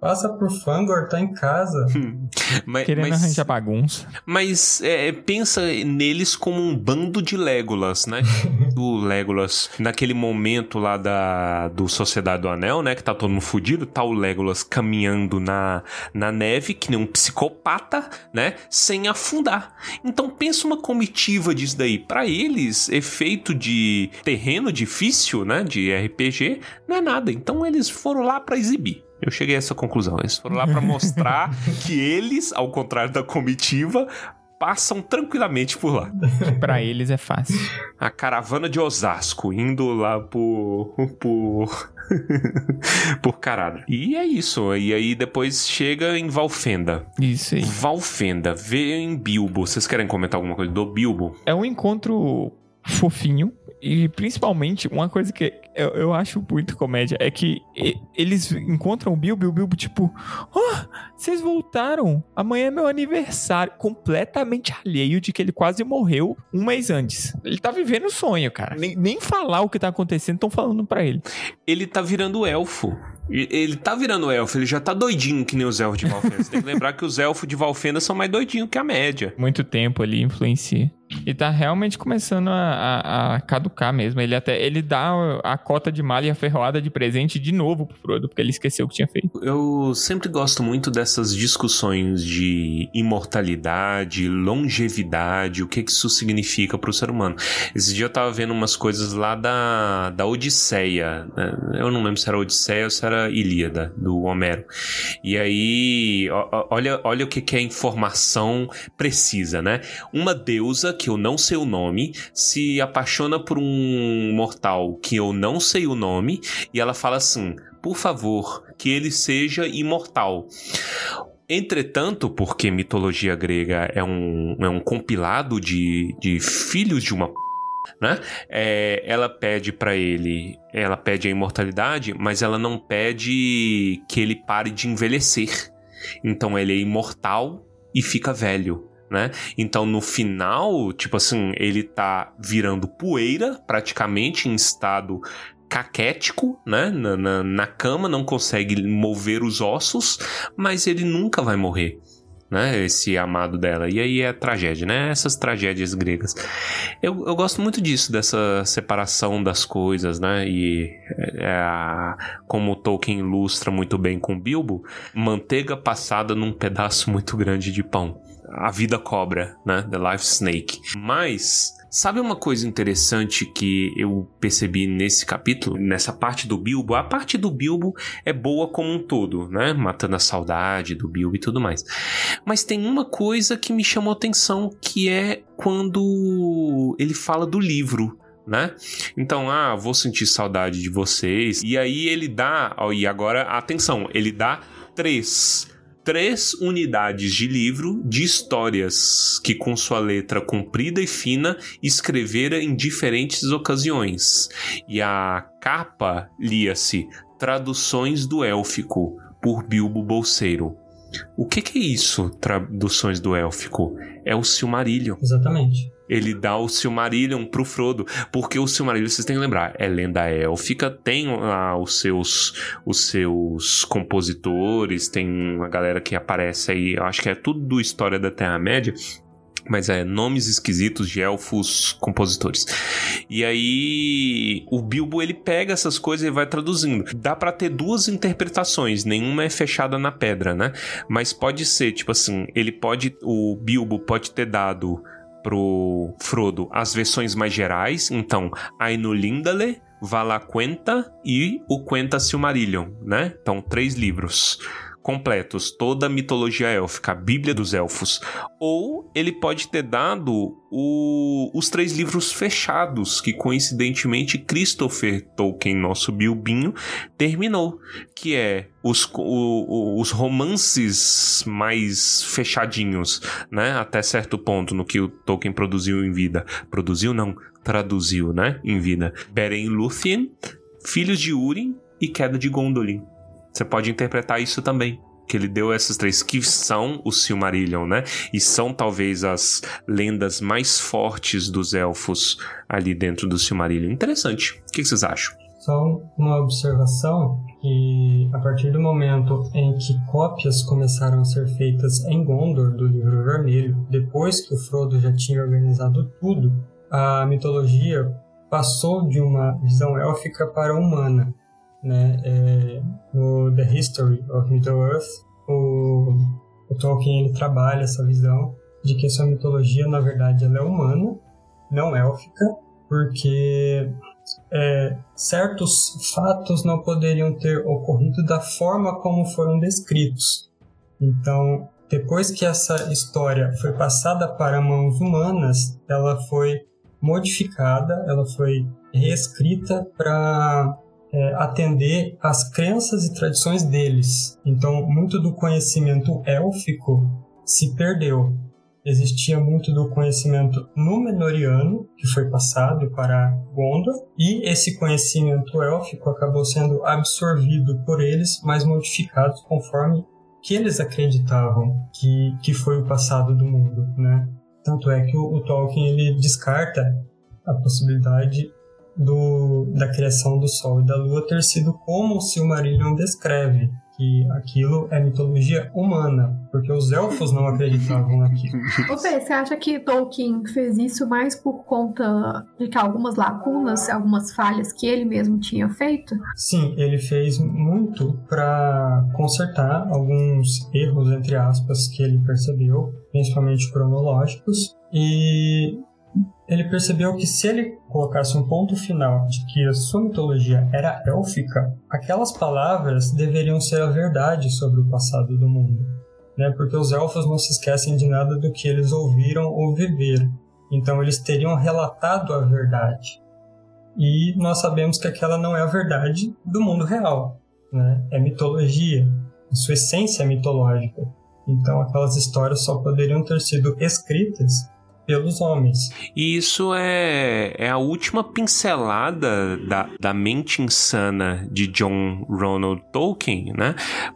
Passa por Fangor, tá em casa. mas, Querendo mas, arranjar bagunça. Mas é, pensa neles como um bando de Legolas, né? do Legolas, naquele momento lá da do Sociedade do Anel, né? Que tá todo mundo fudido, tá o Legolas caminhando na, na neve, que nem um psicopata, né? Sem afundar. Então pensa uma comitiva disso daí. Para eles, efeito de terreno difícil, né? De RPG, não é nada. Então eles foram lá para exibir. Eu cheguei a essa conclusão. Eles foram lá para mostrar que eles, ao contrário da comitiva, passam tranquilamente por lá. para eles é fácil. A caravana de Osasco indo lá por por por caralho. E é isso. E aí depois chega em Valfenda. Isso aí. Valfenda, vê em Bilbo. Vocês querem comentar alguma coisa do Bilbo? É um encontro fofinho e principalmente, uma coisa que eu, eu acho muito comédia é que eles encontram o Bilbo e o Bilbo, tipo, oh, vocês voltaram, amanhã é meu aniversário. Completamente alheio de que ele quase morreu um mês antes. Ele tá vivendo o sonho, cara. Nem, nem falar o que tá acontecendo estão falando para ele. Ele tá virando elfo. Ele tá virando elfo, ele já tá doidinho que nem os elfos de Valfenda. Você tem que lembrar que os elfos de Valfenda são mais doidinhos que a média. Muito tempo ali influencia. E tá realmente começando a, a- a caducar mesmo. Ele até ele dá a cota de malha e a ferroada de presente de novo pro Frodo, porque ele esqueceu o que tinha feito. Eu sempre gosto muito dessas discussões de imortalidade, longevidade, o que que isso significa pro ser humano. Esse dia eu tava vendo umas coisas lá da, da Odisseia. né? Eu não lembro se era Odisseia ou se era Ilíada, do Homero. E aí, olha, olha o que, que é informação precisa, né? Uma deusa, que eu não sei o nome, se apaixona por um mortal que eu não sei o nome, e ela fala assim: por favor, que ele seja imortal. Entretanto, porque mitologia grega é um, é um compilado de, de filhos de uma p, né? É, ela pede pra ele, ela pede a imortalidade, mas ela não pede que ele pare de envelhecer. Então ele é imortal e fica velho. Né? Então no final, tipo assim, ele tá virando poeira, praticamente em estado caquético, né? Na, na, na cama, não consegue mover os ossos, mas ele nunca vai morrer. Né, esse amado dela. E aí é tragédia, né? Essas tragédias gregas. Eu, eu gosto muito disso, dessa separação das coisas, né? E é, a- como Tolkien ilustra muito bem com Bilbo, manteiga passada num pedaço muito grande de pão. A vida cobra, né? The Life Snake. Mas, sabe uma coisa interessante que eu percebi nesse capítulo, nessa parte do Bilbo? A parte do Bilbo é boa como um todo, né? Matando a saudade do Bilbo e tudo mais. Mas tem uma coisa que me chamou atenção, que é quando ele fala do livro. Né? Então, ah, vou sentir saudade de vocês. E aí ele dá, e agora atenção, ele dá três três unidades de livro de histórias que, com sua letra comprida e fina, escrevera em diferentes ocasiões. E a capa lia-se Traduções do Élfico, por Bilbo Bolseiro. O que, que é isso, traduções do élfico? É o Silmarillion. Exatamente. Ele dá o Silmarillion pro Frodo, porque o Silmarillion, vocês têm que lembrar, é lenda élfica, tem lá os seus os seus compositores, tem uma galera que aparece aí, eu acho que é tudo do História da Terra-média, mas é nomes esquisitos de elfos compositores. E aí o Bilbo ele pega essas coisas e vai traduzindo. Dá pra ter duas interpretações, nenhuma é fechada na pedra, né? Mas pode ser, tipo assim, ele pode o Bilbo pode ter dado pro Frodo as versões mais gerais, então Ainulindale, Valaquenta e o Quenta Silmarillion, né? Então três livros completos, toda a mitologia élfica, a Bíblia dos Elfos. Ou ele pode ter dado o- os três livros fechados, que coincidentemente Christopher Tolkien, nosso Bilbinho, terminou, que é os, o- o- os romances mais fechadinhos, né? Até certo ponto, no que o Tolkien produziu em vida. Produziu, não, traduziu, né? Em vida. Beren Lúthien, Filhos de Úrin e Queda de Gondolin. Você pode interpretar isso também. Que ele deu essas três, que são o Silmarillion, né? E são talvez as lendas mais fortes dos elfos ali dentro do Silmarillion. Interessante. O que vocês acham? Só uma observação que a partir do momento em que cópias começaram a ser feitas em Gondor do livro vermelho, depois que o Frodo já tinha organizado tudo, a mitologia passou de uma visão élfica para humana. Né? É, no The History of Middle-earth, o, o Tolkien ele trabalha essa visão de que essa mitologia, na verdade, ela é humana, não élfica, porque é, certos fatos não poderiam ter ocorrido da forma como foram descritos. Então, depois que essa história foi passada para mãos humanas, ela foi modificada, ela foi reescrita para é, atender às crenças e tradições deles. Então, muito do conhecimento élfico se perdeu. Existia muito do conhecimento Númenoriano, que foi passado para Gondor, e esse conhecimento élfico acabou sendo absorvido por eles, mas modificado conforme que eles acreditavam que, que foi o passado do mundo, né? Tanto é que o, o Tolkien ele descarta a possibilidade do, da criação do Sol e da Lua ter sido como o Silmarillion descreve, que aquilo é mitologia humana, porque os elfos não acreditavam naquilo. Ô você acha que Tolkien fez isso mais por conta de que algumas lacunas, algumas falhas que ele mesmo tinha feito? Sim, ele fez muito para consertar alguns erros, entre aspas, que ele percebeu, principalmente cronológicos, e ele percebeu que se ele colocasse um ponto final de que a sua mitologia era élfica, aquelas palavras deveriam ser a verdade sobre o passado do mundo. Né? Porque os elfos não se esquecem de nada do que eles ouviram ou viveram. Então eles teriam relatado a verdade. E nós sabemos que aquela não é a verdade do mundo real. Né? É mitologia. A sua essência é mitológica. Então aquelas histórias só poderiam ter sido escritas pelos homens. E isso é, é a última pincelada da, da mente insana de John Ronald Tolkien, né?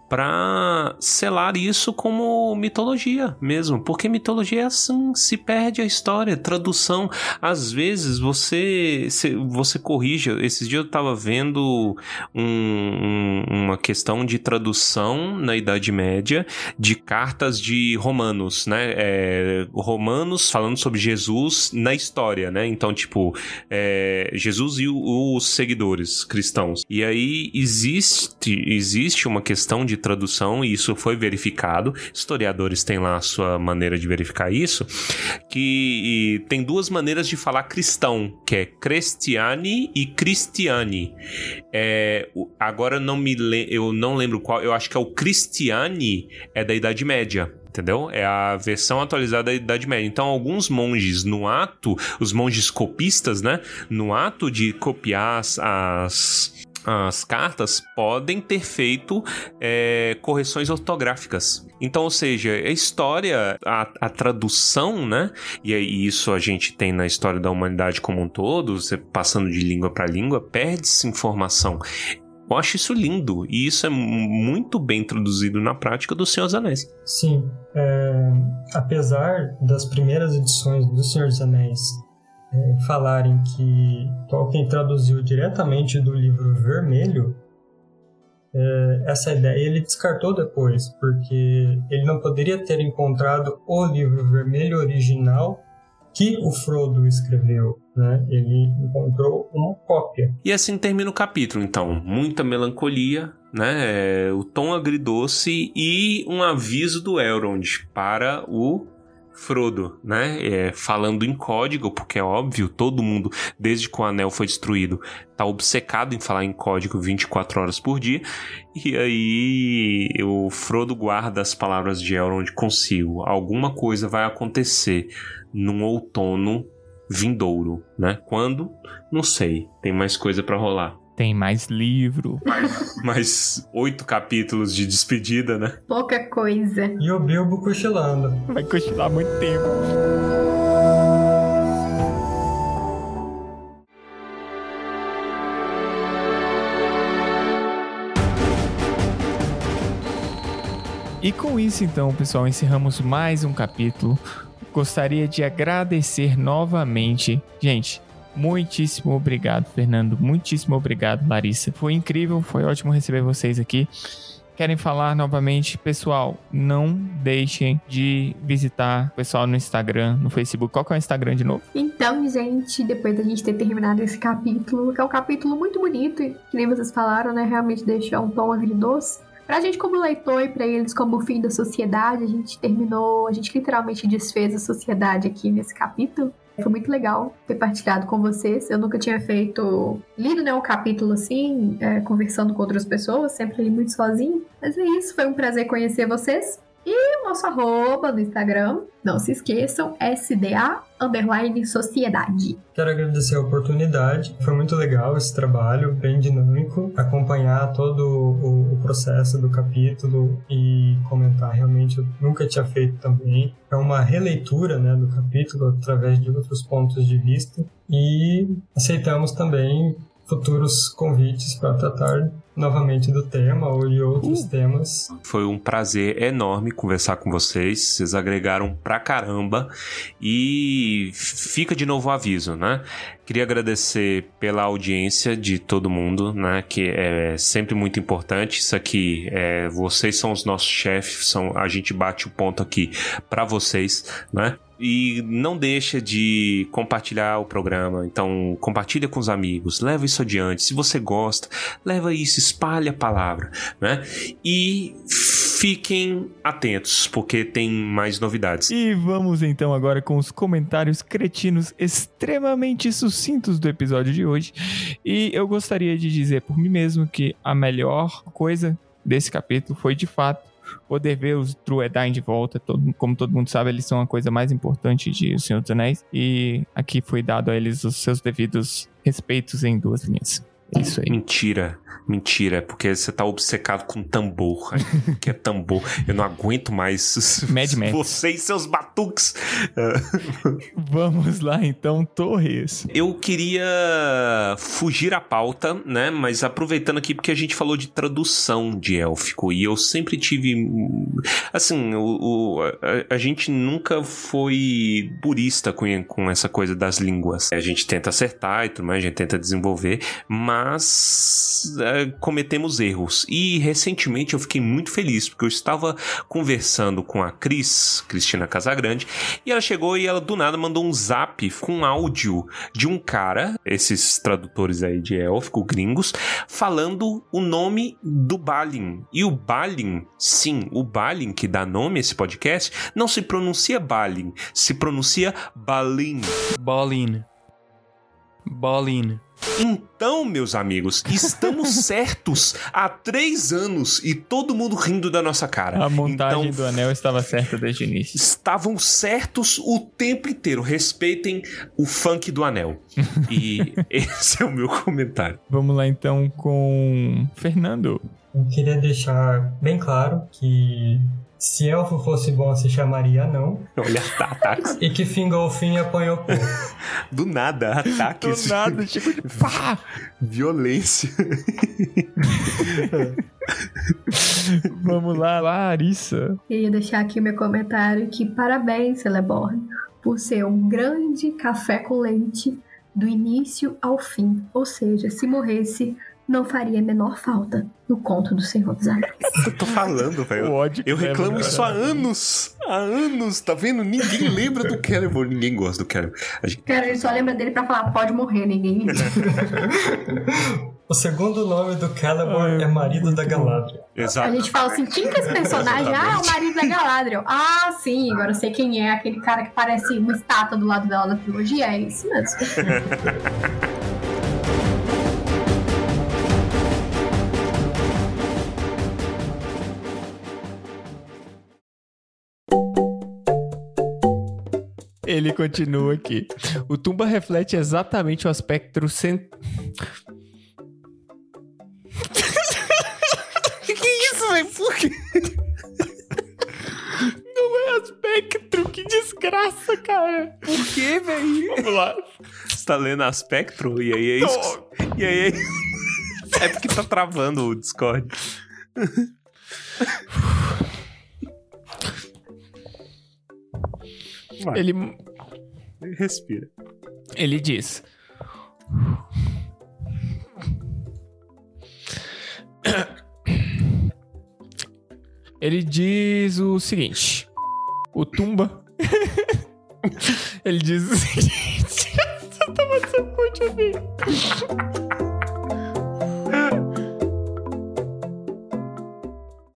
Para selar isso como mitologia mesmo, porque mitologia é assim, se perde a história, tradução. Às vezes você você corrige. Esses dias eu estava vendo um, um, uma questão de tradução na Idade Média de cartas de romanos, né? É, romanos falando sobre Jesus na história, né? Então, tipo, é, Jesus e o, os seguidores cristãos. E aí existe, existe uma questão de tradução, e isso foi verificado. Historiadores têm lá a sua maneira de verificar isso, que tem duas maneiras de falar cristão, que é Christiani e Cristiani. É, agora não me eu não lembro qual, eu acho que é o Cristiani é da Idade Média entendeu? É a versão atualizada da Idade Média. Então, alguns monges, no ato, os monges copistas, né? No ato de copiar as, as as cartas podem ter feito é, correções ortográficas. Então, ou seja, a história, a, a tradução, né? E isso a gente tem na história da humanidade como um todo, você passando de língua para língua, perde-se informação. Eu acho isso lindo e isso é muito bem traduzido na prática do Senhor dos Anéis. Sim, é, apesar das primeiras edições do Senhor dos Anéis é, falarem que Tolkien traduziu diretamente do livro vermelho, é, essa ideia ele descartou depois, porque ele não poderia ter encontrado o livro vermelho original que o Frodo escreveu, né? Ele encontrou uma cópia. E assim termina o capítulo, então. Muita melancolia, né? É, o tom agridoce e um aviso do Elrond para o Frodo, né? É, falando em código, porque é óbvio, todo mundo, desde que o anel foi destruído, tá obcecado em falar em código 24 horas por dia. E aí o Frodo guarda as palavras de Elrond consigo. Alguma coisa vai acontecer num outono vindouro, né? Quando? Não sei. Tem mais coisa para rolar. Tem mais livro. mais oito capítulos de despedida, né? Pouca coisa. E o Bilbo cochilando. Vai cochilar muito tempo. E com isso, então, pessoal, encerramos mais um capítulo gostaria de agradecer novamente. Gente, muitíssimo obrigado, Fernando. Muitíssimo obrigado, Larissa. Foi incrível, foi ótimo receber vocês aqui. Querem falar novamente, pessoal, não deixem de visitar o pessoal no Instagram, no Facebook. Qual que é o Instagram de novo? Então, gente, depois da gente ter terminado esse capítulo, que é um capítulo muito bonito, que nem vocês falaram, né? Realmente deixa um tom agridoce. Pra gente como leitor e pra eles como fim da sociedade, a gente terminou, a gente literalmente desfez a sociedade aqui nesse capítulo. Foi muito legal ter partilhado com vocês. Eu nunca tinha feito, lido né, um capítulo assim, é, conversando com outras pessoas, sempre li muito sozinho. Mas é isso, foi um prazer conhecer vocês. E o nosso arroba no Instagram, não se esqueçam, SDA underline sociedade. Quero agradecer a oportunidade, foi muito legal esse trabalho, bem dinâmico, acompanhar todo o, o processo do capítulo e comentar, realmente eu nunca tinha feito também. É uma releitura né, do capítulo através de outros pontos de vista e aceitamos também futuros convites para tratar novamente do tema ou de outros Uh. temas. Foi um prazer enorme conversar com vocês. Vocês agregaram pra caramba. E fica de novo o aviso, né? Queria agradecer pela audiência de todo mundo, né? Que é sempre muito importante. Isso aqui, é, vocês são os nossos chefes, são, a gente bate o ponto aqui pra vocês, né? E não deixa de compartilhar o programa. Então, compartilha com os amigos, leva isso adiante. Se você gosta, leva isso, espalha a palavra, né? E fiquem atentos, porque tem mais novidades. E vamos então agora com os comentários cretinos extremamente sucintos do episódio de hoje. E eu gostaria de dizer por mim mesmo que a melhor coisa desse capítulo foi de fato poder ver os Druedain de volta. Todo- como todo mundo sabe, eles são a coisa mais importante de O Senhor dos Anéis. E aqui foi dado a eles os seus devidos respeitos em duas linhas. É isso aí. Mentira, mentira, porque você tá obcecado com tambor, que é tambor. Eu não aguento mais Mad Max. você e seus batuques. Vamos lá então, Torres. Eu queria fugir à pauta, né? Mas aproveitando aqui porque a gente falou de tradução de élfico e eu sempre tive, assim, o, o- a, a gente nunca foi purista com, com essa coisa das línguas. A gente tenta acertar e tudo mais, a gente tenta desenvolver, mas é, cometemos erros. E recentemente eu fiquei muito feliz porque eu estava conversando com a Cris, Cristina Casagrande, e ela chegou e ela do nada mandou um zap com áudio de um cara, esses tradutores aí de élfico, gringos, falando o nome do Balin. E o Balin, sim, o Balin que dá nome a esse podcast, não se pronuncia Balin, se pronuncia Balin. Balin. Balin. Então, meus amigos, estamos certos há três anos e todo mundo rindo da nossa cara. A montagem Então, do anel estava certa desde o início. estavam certos o tempo inteiro. Respeitem o funk do anel. E esse é o meu comentário. Vamos lá então com Fernando. Eu queria deixar bem claro que se elfo fosse bom se chamaria não Olha, ataques. e que Fingolfin apanhou pouco. Do nada, ataques. Do nada, tipo de pá! Violência. Vamos lá, Larissa. Queria deixar aqui meu comentário que parabéns, Celeborn, por ser um grande café com leite do início ao fim. Ou seja, se morresse, não faria a menor falta no conto do Senhor dos Anéis. Eu tô falando, velho. Eu leva, reclamo isso há anos. Há anos, tá vendo? Ninguém lembra do Celeborn. Ninguém gosta do Celeborn. A gente... Cara, ele só lembra dele pra falar, pode morrer, ninguém. O segundo nome do Celeborn é marido da. Galadriel. A Exato. gente fala assim, quem que é esse personagem? Ah, é o marido da Galadriel. Ah, sim, agora eu sei quem é. Aquele cara que parece uma estátua do lado dela na trilogia. É isso mesmo. Ele continua aqui. O Tumba reflete exatamente o aspecto cent... que isso, velho? Por quê? Não é aspecto, que desgraça, cara. Por quê, velho? Vamos lá. Você tá lendo Aspectro e aí é isso. E aí é isso. É porque tá travando o Discord. Vai, Ele, respira. ele diz. Ele diz o seguinte: O Tumba. ele diz o seguinte. Eu tava sendo muito.